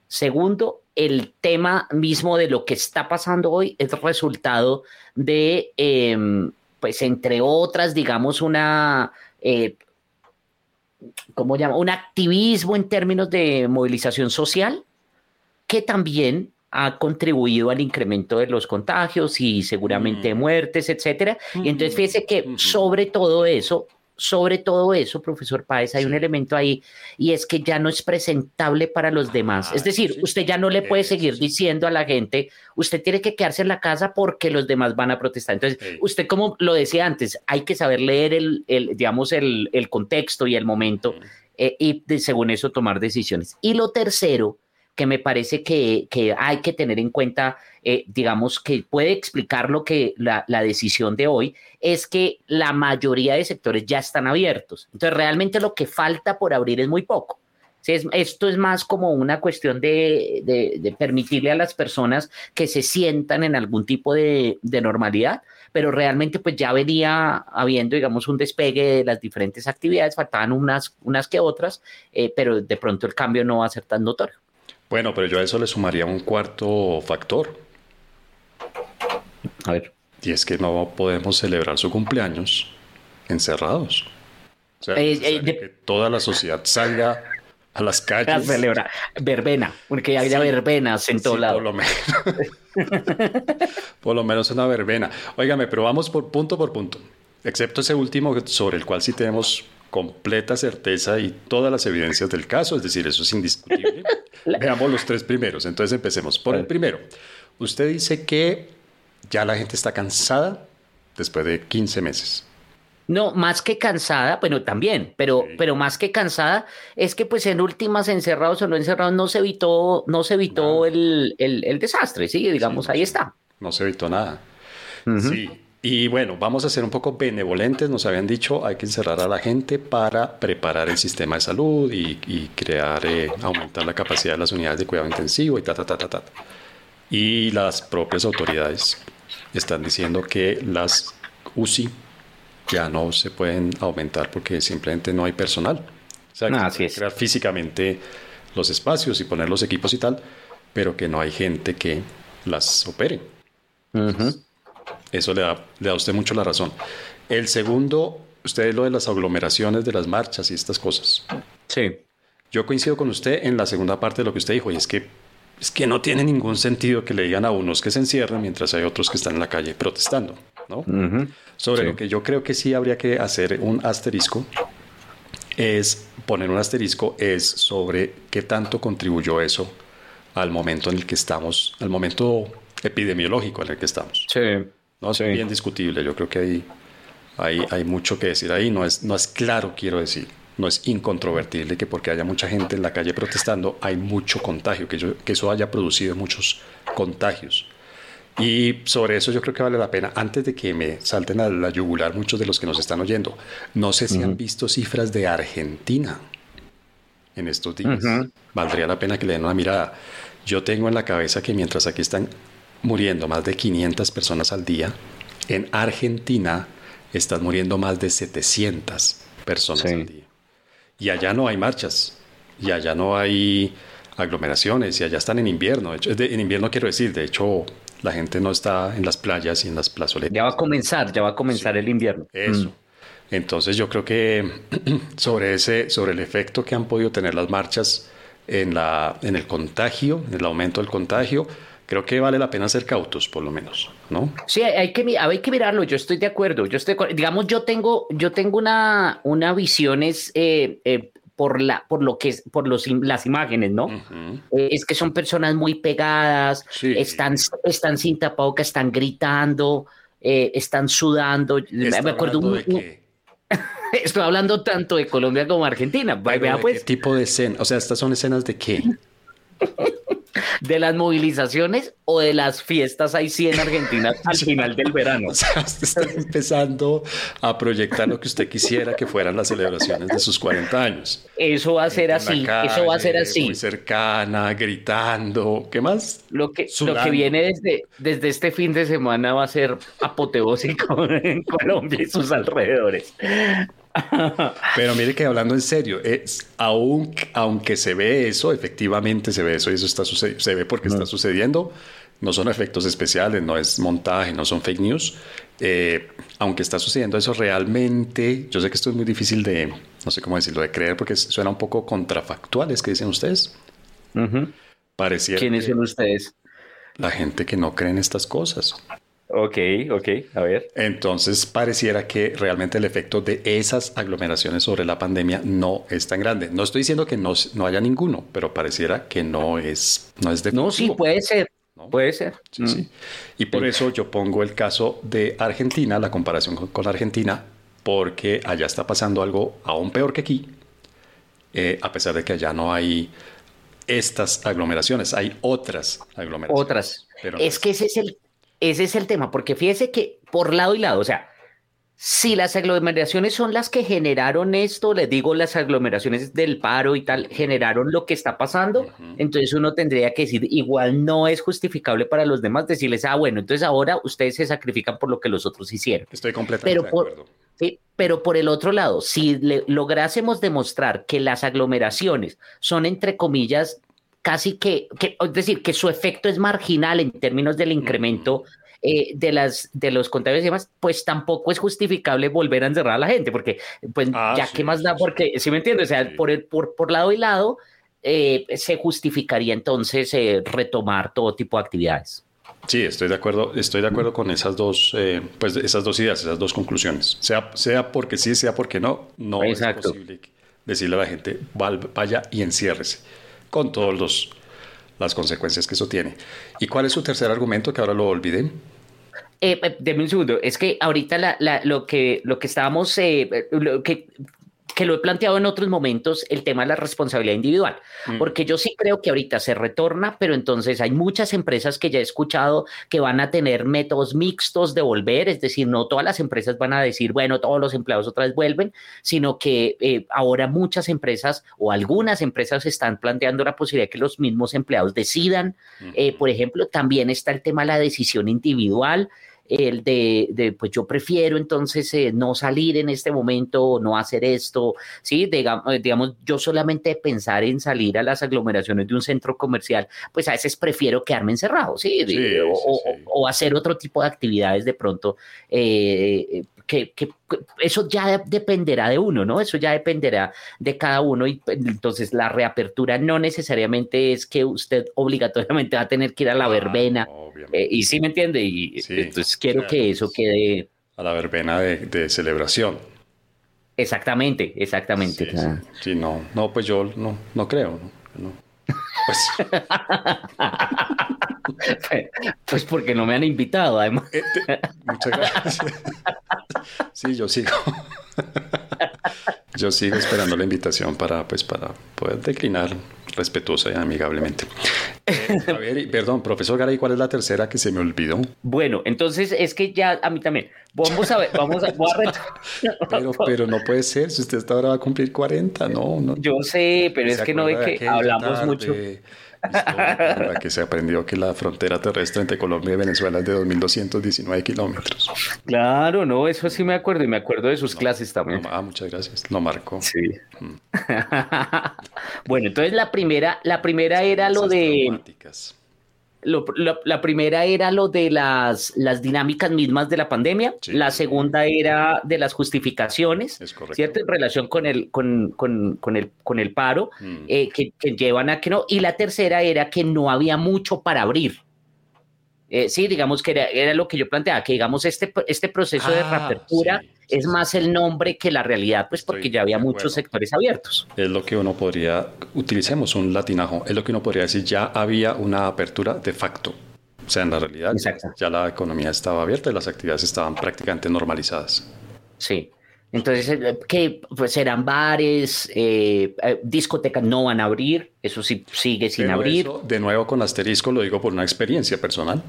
segundo, el tema mismo de lo que está pasando hoy es resultado de, em, pues entre otras, digamos, una... Eh, ¿cómo llama? Un activismo en términos de movilización social que también ha contribuido al incremento de los contagios y seguramente mm. muertes, etcétera. Y entonces fíjese que sobre todo eso, sobre todo eso, profesor Páez, hay un elemento ahí y es que ya no es presentable para los demás. es ah, decir, usted ya no le puede seguir diciendo a la gente, usted tiene que quedarse en la casa porque los demás van a protestar. Entonces, usted, como lo decía antes, hay que saber leer el, digamos, el, contexto y el momento eh, y según eso tomar decisiones. Y lo tercero, que me parece que, hay que tener en cuenta, eh, digamos, que puede explicar lo que la, decisión de hoy es que la mayoría de sectores ya están abiertos. Entonces, realmente lo que falta por abrir es muy poco. esto es más como una cuestión de, permitirle a las personas que se sientan en algún tipo de, normalidad, pero realmente pues ya venía habiendo, digamos, un despegue de las diferentes actividades, faltaban unas, unas que otras, eh, pero de pronto el cambio no va a ser tan notorio. Bueno, pero yo a eso le sumaría un cuarto factor. A ver. Y es que no podemos celebrar su cumpleaños encerrados. O sea, eh, eh, que toda la sociedad salga a las calles. A celebrar. Verbena, porque haya verbenas en todo lado. Por lo menos. por lo menos una verbena. Óigame, pero vamos por punto por punto. Excepto ese último sobre el cual sí tenemos completa certeza y todas las evidencias del caso, es decir, eso es indiscutible. [LAUGHS] Veamos los tres primeros. Entonces empecemos por el primero. Usted dice que ya la gente está cansada después de 15 meses. No, más que cansada, bueno, también, pero, pero más que cansada, es que pues en últimas encerrados o no encerrados no se evitó, no se evitó el, desastre, sí, digamos, ahí está. No se evitó nada. Sí, y bueno, vamos a ser un poco benevolentes, nos habían dicho, hay que encerrar a la gente para preparar el sistema de salud y, crear, eh, aumentar la capacidad de las unidades de cuidado intensivo y ta, ta, ta, ta, ta. Y las propias autoridades están diciendo que las UCI ya no se pueden aumentar porque simplemente no hay personal. O sea, ah, que crear físicamente los espacios y poner los equipos y tal, pero que no hay gente que las opere. Eso le da, le da a usted mucho la razón. El segundo, usted lo de las aglomeraciones de las marchas y estas cosas. Sí. Yo coincido con usted en la segunda parte de lo que usted dijo, y es que, es que no tiene ningún sentido que le digan a unos que se encierren mientras hay otros que están en la calle protestando, ¿no? Sobre lo que yo creo que sí habría que hacer un asterisco, es poner un asterisco, es sobre qué tanto contribuyó eso al momento en el que estamos, al momento epidemiológico en el que estamos. Sí. No, es bien discutible. Yo creo que hay, hay, hay mucho que decir ahí. No es, no es claro, quiero decir. No es incontrovertible que porque haya mucha gente en la calle protestando, hay mucho contagio, que, que eso haya producido muchos contagios. Y sobre eso yo creo que vale la pena, antes de que me salten a la yugular muchos de los que nos están oyendo, no sé si han visto cifras de Argentina en estos días. Valdría la pena que le den una mirada. Yo tengo en la cabeza que mientras aquí están muriendo más de 500 personas al día. En Argentina están muriendo más de 700 personas al día. Y allá no hay marchas, y allá no hay aglomeraciones, y allá están en invierno. en invierno quiero decir, de hecho, la gente no está en las playas y en las plazoletas. Ya va a comenzar, ya va a comenzar el invierno. Eso. Mm. Entonces yo creo que [CLEARS THROAT] sobre, ese, sobre el efecto que han podido tener las marchas en, la, en el contagio, en el aumento del contagio, creo que vale la pena ser cautos, por lo menos, ¿no? Sí, hay que, hay que mirarlo, yo estoy de acuerdo, yo estoy, digamos, yo tengo, yo tengo una, una visión es, eh, eh, por, la, por lo que es, por los, las imágenes, ¿no? Eh, es que son personas muy pegadas, están, están sin tapabocas, están gritando, están sudando. me acuerdo un, [LAUGHS] Estoy hablando tanto de Colombia como Argentina. Vea, pues. ¿Qué tipo de escena? O sea, ¿estas son escenas de qué? [LAUGHS] de las movilizaciones o de las fiestas ahí sí en Argentina al final del verano. O sea, usted está empezando a proyectar lo que usted quisiera que fueran las celebraciones de sus 40 años. Eso va a ser así, eso va a ser así. Muy cercana, gritando, ¿qué más? Lo que, lo que viene desde, desde este fin de semana va a ser apoteósico [LAUGHS] en Colombia y sus alrededores. [LAUGHS] Pero mire que hablando en serio, es, aun, aunque se ve eso, efectivamente se ve eso y eso está sucediendo, se ve porque está sucediendo, no son efectos especiales, no es montaje, no son fake news. Eh, aunque está sucediendo eso realmente, yo sé que esto es muy difícil de, no sé cómo decirlo, de creer porque suena un poco contrafactual, ¿es que dicen ustedes? ¿Quiénes son ustedes? La gente que no cree en estas cosas. Ok, ok, a ver. Entonces pareciera que realmente el efecto de esas aglomeraciones sobre la pandemia no es tan grande. No estoy diciendo que no, no haya ninguno, pero pareciera que no es, no es definitivo. No, sí, puede ser. Puede ser. Sí, sí. Y por eso yo pongo el caso de Argentina, la comparación con, Argentina, porque allá está pasando algo aún peor que aquí, eh, a pesar de que allá no hay estas aglomeraciones, hay otras aglomeraciones. Otras. Pero es que ese es el ese es el tema, porque fíjese que por lado y lado, o sea, si las aglomeraciones son las que generaron esto, les digo, las aglomeraciones del paro y tal, generaron lo que está pasando, entonces uno tendría que decir, igual no es justificable para los demás decirles, ah, bueno, entonces ahora ustedes se sacrifican por lo que los otros hicieron. Estoy completamente de acuerdo. Sí, pero por el otro lado, si lográsemos demostrar que las aglomeraciones son, entre comillas, casi que, es decir, que su efecto es marginal en términos del incremento eh, de, las, de los contagios y demás, pues tampoco es justificable volver a encerrar a la gente, porque pues ah, ya qué más da, porque, si me entiendes? O sea, por, el, por, por lado y lado, eh, se justificaría entonces eh, retomar todo tipo de actividades. Sí, estoy de acuerdo, estoy de acuerdo con esas dos, pues esas dos ideas, esas dos conclusiones. Sea, sea porque sí, sea porque no, no es posible decirle a la gente vaya y enciérrese con todas las consecuencias que eso tiene. ¿Y cuál es su tercer argumento que ahora lo olvidé? Eh, eh un segundo, es que ahorita lo, que, lo que estábamos, eh, lo que que lo he planteado en otros momentos, el tema de la responsabilidad individual, mm. porque yo sí creo que ahorita se retorna, pero entonces hay muchas empresas que ya he escuchado que van a tener métodos mixtos de volver, es decir, no todas las empresas van a decir, bueno, todos los empleados otra vez vuelven, sino que eh, ahora muchas empresas o algunas empresas están planteando la posibilidad de que los mismos empleados decidan. Eh, por ejemplo, también está el tema de la decisión individual el de, pues yo prefiero entonces eh, no salir en este momento, no hacer esto, ¿sí? Digamos, eh, digamos, yo solamente pensar en salir a las aglomeraciones de un centro comercial, pues a veces prefiero quedarme encerrado, ¿sí? o, hacer otro tipo de actividades de pronto eh, que, eso ya dependerá de uno, ¿no? Eso ya dependerá de cada uno y pues, entonces la reapertura no necesariamente es que usted obligatoriamente va a tener que ir a la verbena eh, y sí me entiende y entonces quiero que eso quede a la verbena de, celebración. Exactamente, exactamente. Sí, no, no, pues yo no, no creo, no. [LAUGHS] Pues... pues porque no me han invitado, además. Eh, muchas gracias. [LAUGHS] Sí, yo sigo. Yo sigo esperando la invitación para, pues, para poder declinar respetuosa y amigablemente. Eh, perdón, profesor Garay, ¿cuál es la tercera que se me olvidó? Bueno, entonces es que ya a mí también. Vamos a ver, vamos a, [LAUGHS] pero, pero no puede ser, si usted hasta ahora va a cumplir 40, no, no. Yo sé, pero es que no ve que hablamos mucho la que se aprendió que la frontera terrestre entre Colombia y Venezuela es de 2.219 kilómetros. Claro, no, eso sí me acuerdo y me acuerdo de sus clases también. ah, muchas gracias, lo marcó. Sí. Mm. [LAUGHS] bueno, entonces la primera, la primera era lo de la primera era lo de las, las dinámicas mismas de la pandemia, la segunda era de las justificaciones, ¿cierto? En relación con el, con, con, con el, con el paro, mm. eh, que, que, llevan a que no, y la tercera era que no había mucho para abrir. Eh, sí, digamos que era, lo que yo planteaba, que digamos este, este proceso de ah, reapertura es más el nombre que la realidad, pues porque ya había muchos sectores abiertos. Es lo que uno podría, utilicemos un latinajo, es lo que uno podría decir, ya había una apertura de facto. O sea, en la realidad ya la economía estaba abierta y las actividades estaban prácticamente normalizadas. Sí, Entonces, eh, que pues eran bares, eh, eh, discotecas no van a abrir, eso sí sigue sin abrir. de nuevo con asterisco lo digo por una experiencia personal,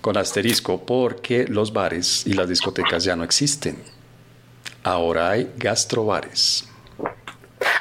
con asterisco porque los bares y las discotecas ya no existen. Ahora hay gastrobares.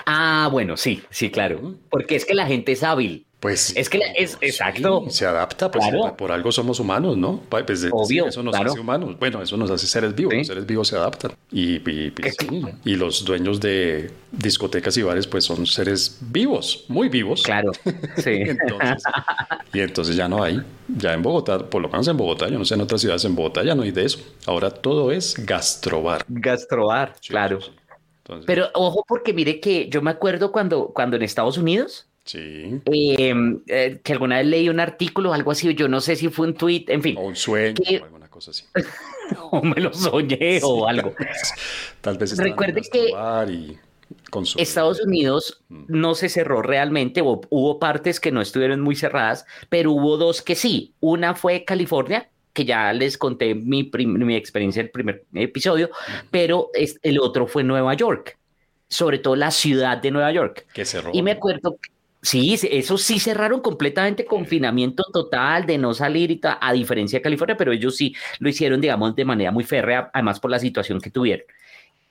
Ah, bueno, sí, sí, claro, porque es que la gente es hábil. Pues es que es exacto. se adapta, pues por algo somos humanos, ¿no? Pues, Obvio, eso nos hace humanos. Bueno, eso nos hace seres vivos. Los seres vivos se adaptan. Y, y, los dueños de discotecas y bares, pues son seres vivos, muy vivos. Claro. Sí. [LAUGHS] y entonces ya no hay. Ya en Bogotá, por lo menos en Bogotá, yo no sé en otras ciudades, en Bogotá ya no hay de eso. Ahora todo es gastrobar. Gastrobar, claro. Pero ojo, porque mire que yo me acuerdo cuando, cuando en Estados Unidos Sí. Em, eh, que alguna vez leí un artículo o algo así, yo no sé si fue un tweet, en fin. O un sueño o alguna cosa así. [LAUGHS] o me lo soñé o algo. [LAUGHS] Tal vez Recuerde que Estados Unidos mm. no se cerró realmente, hubo, hubo partes que no estuvieron muy cerradas, pero hubo dos que sí. Una fue California, que ya les conté mi, mi experiencia en el primer episodio, pero el otro fue Nueva York, sobre todo la ciudad de Nueva York. Que cerró. Y me acuerdo Sí, eso sí cerraron completamente confinamiento total de no salir y a diferencia de California, pero ellos sí lo hicieron, digamos, de manera muy férrea, además por la situación que tuvieron.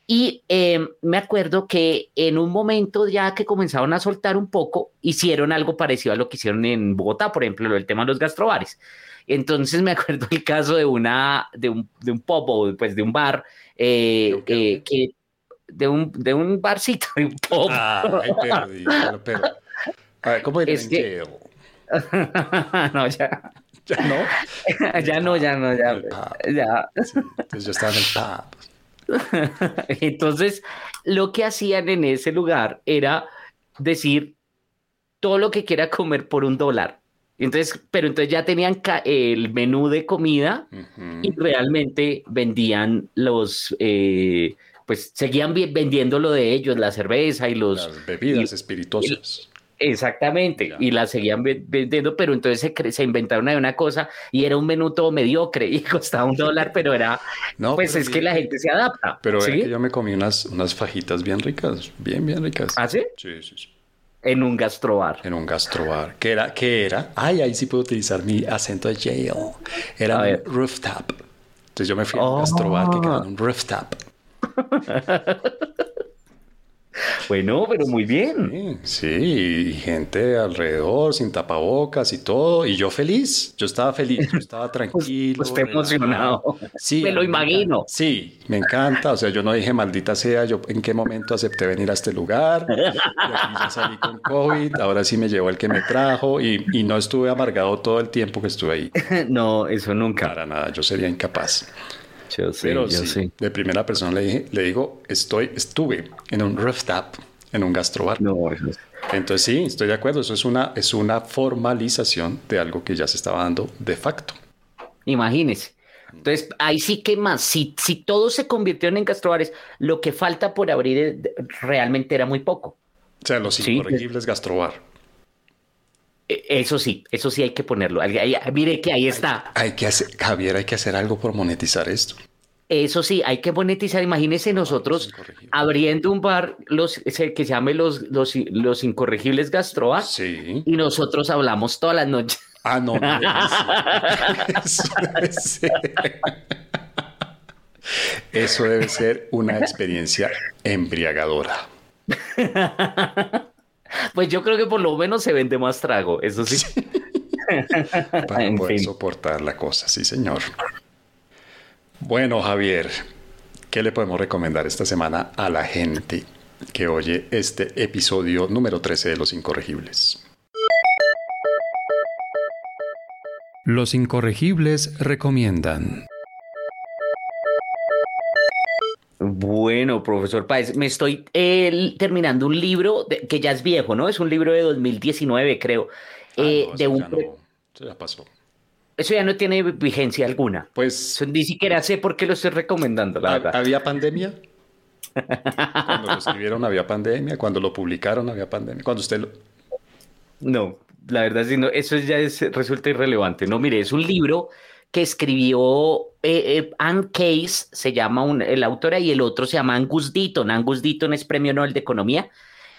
Y em, me acuerdo que en un momento ya que comenzaron a soltar un poco, hicieron algo parecido a lo que hicieron en Bogotá, por ejemplo, el tema de los gastrobares. Entonces me acuerdo el caso de una, de un, de un pub o pues de un bar eh, eh, que de un, de un barcito, de un pub. Ah, pero, a ver, ¿cómo es que... [LAUGHS] no, ya. [LAUGHS] ¿Ya no? ya no, ya no, ya. ya. entonces yo estaba en el pub. [LAUGHS] entonces, lo que hacían en ese lugar era decir todo lo que quiera comer por un dólar. Entonces, pero entonces ya tenían el menú de comida y realmente vendían los, eh, pues seguían vendiendo lo de ellos, la cerveza y los... Las bebidas espirituosas. Exactamente, y la seguían vendiendo, pero entonces se, se inventaron ahí una cosa y era un menú todo mediocre [LAUGHS] y costaba un dólar, pero era, no, pues es que la gente se adapta. Pero ¿sí? yo me comí unas, unas fajitas bien ricas, bien, bien ricas. ¿Ah, sí? Sí, sí, sí. En un gastrobar. En un gastrobar. ¿Qué era? ¿Qué era? Ay, ahí sí puedo utilizar mi acento de jail. Era un rooftop. Entonces yo me fui a un gastrobar que quedaba en un rooftop. [LAUGHS] Bueno, pero muy bien. Sí, y gente alrededor, sin tapabocas y todo, y yo feliz, yo estaba feliz, yo estaba [LAUGHS] pues, tranquilo. Pues, emocionado. Sí, me lo imagino. Sí, me encanta, o sea, yo no dije maldita sea, yo en qué momento acepté venir a este lugar, y aquí ya salí con COVID, ahora sí me llevó el que me trajo, y, y no estuve amargado todo el tiempo que estuve ahí. [LAUGHS] no, eso nunca. Para nada, yo sería incapaz. Yo Pero sí, de primera persona le, dije, le digo, estoy, estuve en un rooftop, en un gastrobar. No, Entonces sí, estoy de acuerdo. Eso es una, es una formalización de algo que ya se estaba dando de facto. Imagínese. Entonces, ahí sí que más, si, si todos se convirtieron en gastrobares, lo que falta por abrir realmente era muy poco. O sea, los incorregibles gastrobar. E, eso sí, eso sí hay que ponerlo. mire que ahí está. Hay, que hacer, Javier, hay que hacer algo por monetizar esto. Eso sí, hay que monetizar. Imagínense nosotros abriendo un bar los, que se llame los, los, Incorregibles Gastroa. Sí. Y nosotros hablamos todas las noches. Ah, no. no eso, debe ser. eso debe ser una experiencia embriagadora. [LAUGHS] Pues yo creo que por lo menos se vende más trago, eso sí. [LAUGHS] Para poder soportar la cosa, sí, señor. Bueno, Javier, ¿qué le podemos recomendar esta semana a la gente que oye este episodio número 13 de Los Incorregibles? Los Incorregibles recomiendan. Bueno, profesor Páez, me estoy eh, terminando un libro que ya es viejo, ¿no? Es un libro de 2019, creo. Ah, eh, de un... eso ya pasó. Eso ya no tiene vigencia alguna. Pues. ni siquiera sé por qué lo estoy recomendando, la verdad. ¿Había pandemia? [LAUGHS] Cuando lo escribieron había pandemia, cuando lo publicaron había pandemia, cuando usted lo... No, la verdad sí, no, eso ya es, resulta irrelevante. No, mire, es un libro que escribió eh, eh, Anne Case, se llama un, el autor, y el otro se llama Angus Deaton. Angus Deaton es premio Nobel de Economía.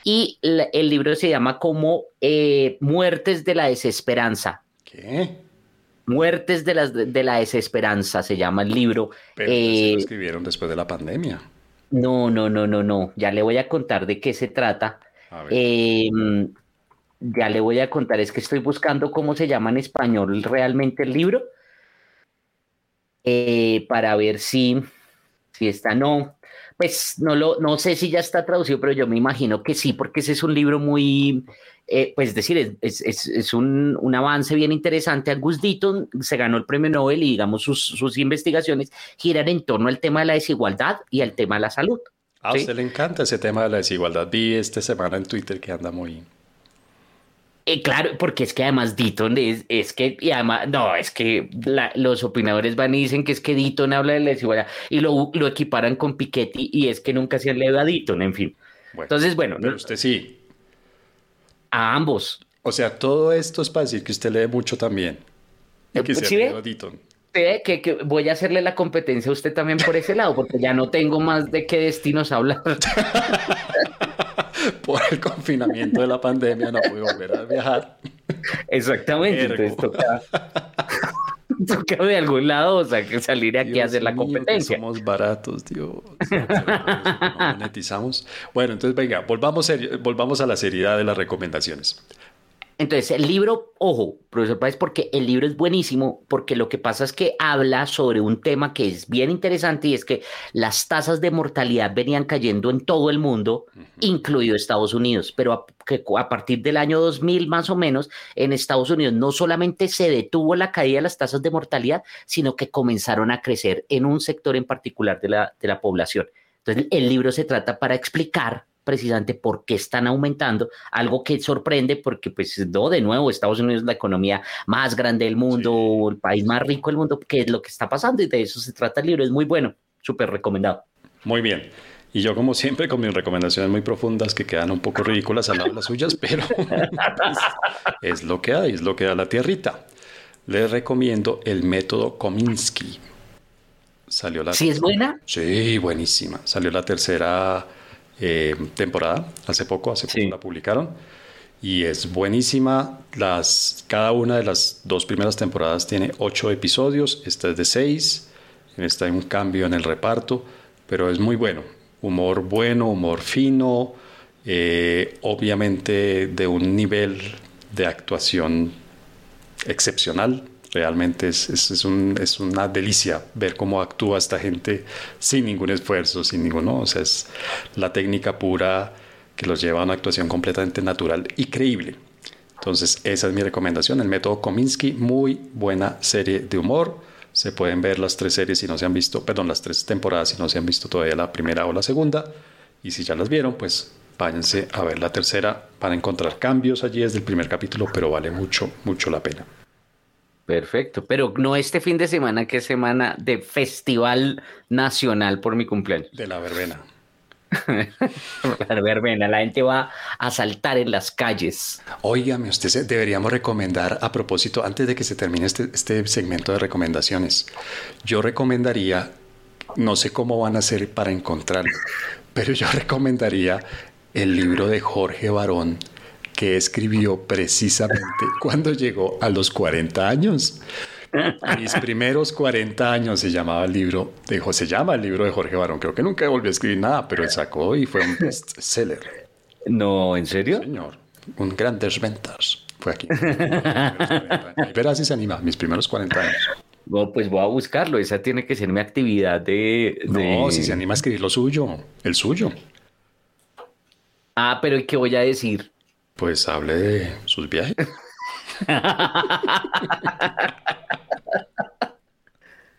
Y el libro se llama como eh, Muertes de la Desesperanza. ¿Qué? Muertes de, las, de la Desesperanza se llama el libro. Pero lo escribieron después de la pandemia. No, no, no, no, no. Ya le voy a contar de qué se trata. Em, ya le voy a contar, es que estoy buscando cómo se llama en español realmente el libro eh, para ver si, si está, no, pues no, lo, no sé si ya está traducido, pero yo me imagino que sí, porque ese es un libro muy, eh, pues decir, es, es, es un, un, avance bien interesante. Angus Deaton se ganó el premio Nobel y digamos sus, sus investigaciones giran en torno al tema de la desigualdad y al tema de la salud. A usted le encanta ese tema de la desigualdad. Vi esta semana en Twitter que anda muy, eh, claro, porque es que además Ditton es, es que, y además, no, es que los opinadores van y dicen que es que Ditton habla de la desigualdad y lo, lo equiparan con Piketty y es que nunca se han leído a Ditton, en fin. Entonces, bueno. Pero usted sí. A ambos. O sea, todo esto es para decir que usted lee mucho también. Y que se ha a Ditton. Que, que, voy a hacerle la competencia a usted también por ese lado, porque ya no tengo más de qué destinos hablar. [LAUGHS] [LAUGHS] por el confinamiento de la pandemia no pude volver a viajar. Exactamente, entonces toca, [LAUGHS] toca, de algún lado, o sea, que salir aquí a hacer la competencia. somos baratos, Dios. No [LAUGHS] monetizamos. Bueno, entonces venga, volvamos, volvamos a la seriedad de las recomendaciones. Entonces, el libro, ojo, profesor Páez, porque el libro es buenísimo, porque lo que pasa es que habla sobre un tema que es bien interesante y es que las tasas de mortalidad venían cayendo en todo el mundo, incluido Estados Unidos, pero a, que a partir del año 2000 más o menos, en Estados Unidos no solamente se detuvo la caída de las tasas de mortalidad, sino que comenzaron a crecer en un sector en particular de la, de la población. Entonces, el libro se trata para explicar precisamente por qué están aumentando, algo que sorprende porque, pues, no, de nuevo, Estados Unidos es la economía más grande del mundo, el país más rico del mundo, qué es lo que está pasando y de eso se trata el libro, es muy bueno, súper recomendado. Muy bien. Y yo, como siempre, con mis recomendaciones muy profundas que quedan un poco ridículas al lado de las suyas, [LAUGHS] pero es, lo que hay, es lo que da la tierrita. Les recomiendo el método Kominsky. Salió la ¿Sí es buena? Sí, buenísima. Salió la tercera eh, temporada, hace poco, hace poco la publicaron. Y es buenísima. Las, cada una de las dos primeras temporadas tiene ocho episodios. Esta es de seis. Esta hay un cambio en el reparto, pero es muy bueno. Humor bueno, humor fino. Eh, obviamente de un nivel de actuación excepcional. Realmente es, es, un, es, una delicia ver cómo actúa esta gente sin ningún esfuerzo, sin ninguno. O sea, es la técnica pura que los lleva a una actuación completamente natural y creíble. Entonces, esa es mi recomendación, el método Kominsky, muy buena serie de humor. Se pueden ver las tres series si no se han visto, perdón, las tres temporadas si no se han visto todavía la primera o la segunda. Y si ya las vieron, pues váyanse a ver la tercera para encontrar cambios allí desde el primer capítulo, pero vale mucho, mucho la pena. Perfecto, pero no este fin de semana, que es semana de festival nacional por mi cumpleaños. De la verbena. [LAUGHS] la verbena, la gente va a saltar en las calles. Óigame, usted deberíamos recomendar, a propósito, antes de que se termine este, este segmento de recomendaciones, yo recomendaría, no sé cómo van a hacer para encontrarlo, pero yo [LAUGHS] recomendaría el libro de Jorge Barón que escribió precisamente [LAUGHS] cuando llegó a los 40 años. Mis primeros 40 años se llamaba el libro, de, se llama el libro de Jorge Barón. Creo que nunca volvió a escribir nada, pero él sacó y fue un bestseller. No, ¿en serio? señor, un grandes ventas. Fue aquí. verás si se anima, mis primeros 40 años. No, pues voy a buscarlo. Esa tiene que ser mi actividad de, de... No, si se anima a escribir lo suyo, el suyo. Ah, pero ¿y qué voy a decir? Pues hable de sus viajes. [LAUGHS]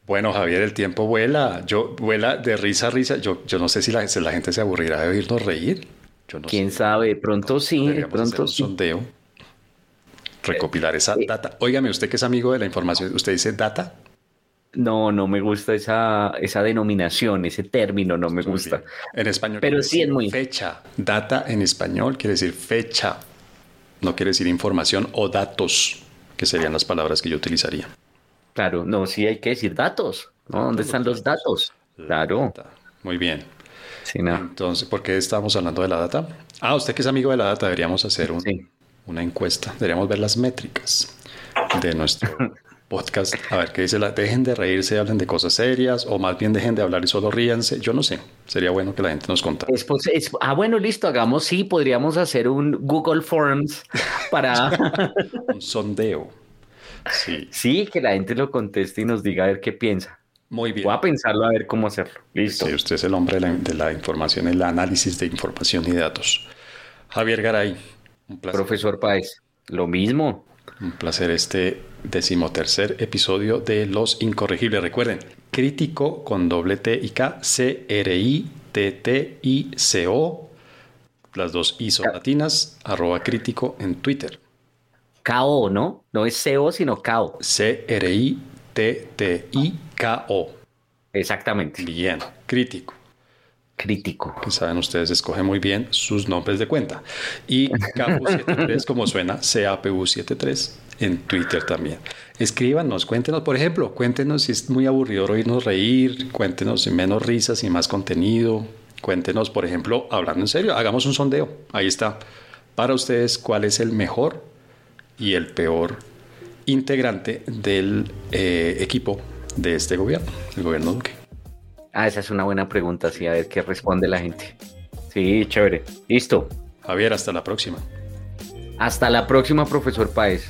bueno, Javier, el tiempo vuela. Yo vuela de risa a risa. Yo, yo no sé si la, gente se aburrirá de oírnos reír. Yo no ¿Quién sabe? Pronto sí, pronto un sondeo. Recopilar esa eh, data. Óigame, usted que es amigo de la información, ¿usted dice data? No, no me gusta esa, esa denominación, ese término no me gusta. En español. Pero sí es muy. Fecha. Data en español quiere decir fecha. No quiere decir información o datos, que serían las palabras que yo utilizaría. Claro, no, sí hay que decir datos. ¿no? ¿Dónde están los datos? Claro. Muy bien. Sí, Entonces, ¿por qué estamos hablando de la data? Ah, usted que es amigo de la data, deberíamos hacer una encuesta. Deberíamos ver las métricas de nuestro [LAUGHS] podcast. A ver qué dice la. Dejen de reírse, hablen de cosas serias, o más bien dejen de hablar y solo ríanse. Yo no sé. Sería bueno que la gente nos contara. ah, bueno, listo, hagamos. Sí, podríamos hacer un Google Forms para. [LAUGHS] un sondeo. Sí. Sí, que la gente lo conteste y nos diga a ver qué piensa. Muy bien. Voy a pensarlo a ver cómo hacerlo. Listo. Sí, usted es el hombre de la, información, el análisis de información y datos. Javier Garay, un placer. Profesor Páez, lo mismo. Un placer este decimotercer episodio de Los Incorregibles. Recuerden, crítico con doble T y K, C-R-I-T-T-I-C-O, las dos I son latinas, arroba crítico en Twitter. KO, ¿no? No es CO, sino KO. C-R-I-T-T-I-K-O. Exactamente. Bien, crítico crítico. Que saben ustedes, escoge muy bien sus nombres de cuenta. Y CAPU73, como suena, CAPU73 en Twitter también. Escríbanos, cuéntenos, por ejemplo, cuéntenos si es muy aburrido oírnos reír, cuéntenos si menos risas y más contenido. Cuéntenos, por ejemplo, hablando en serio, hagamos un sondeo. Ahí está. Para ustedes, ¿cuál es el mejor y el peor integrante del eh, equipo de este gobierno, el gobierno Duque? Ah, esa es una buena pregunta, sí, a ver qué responde la gente. Sí, chévere. Listo. Javier, hasta la próxima. Hasta la próxima, profesor Páez.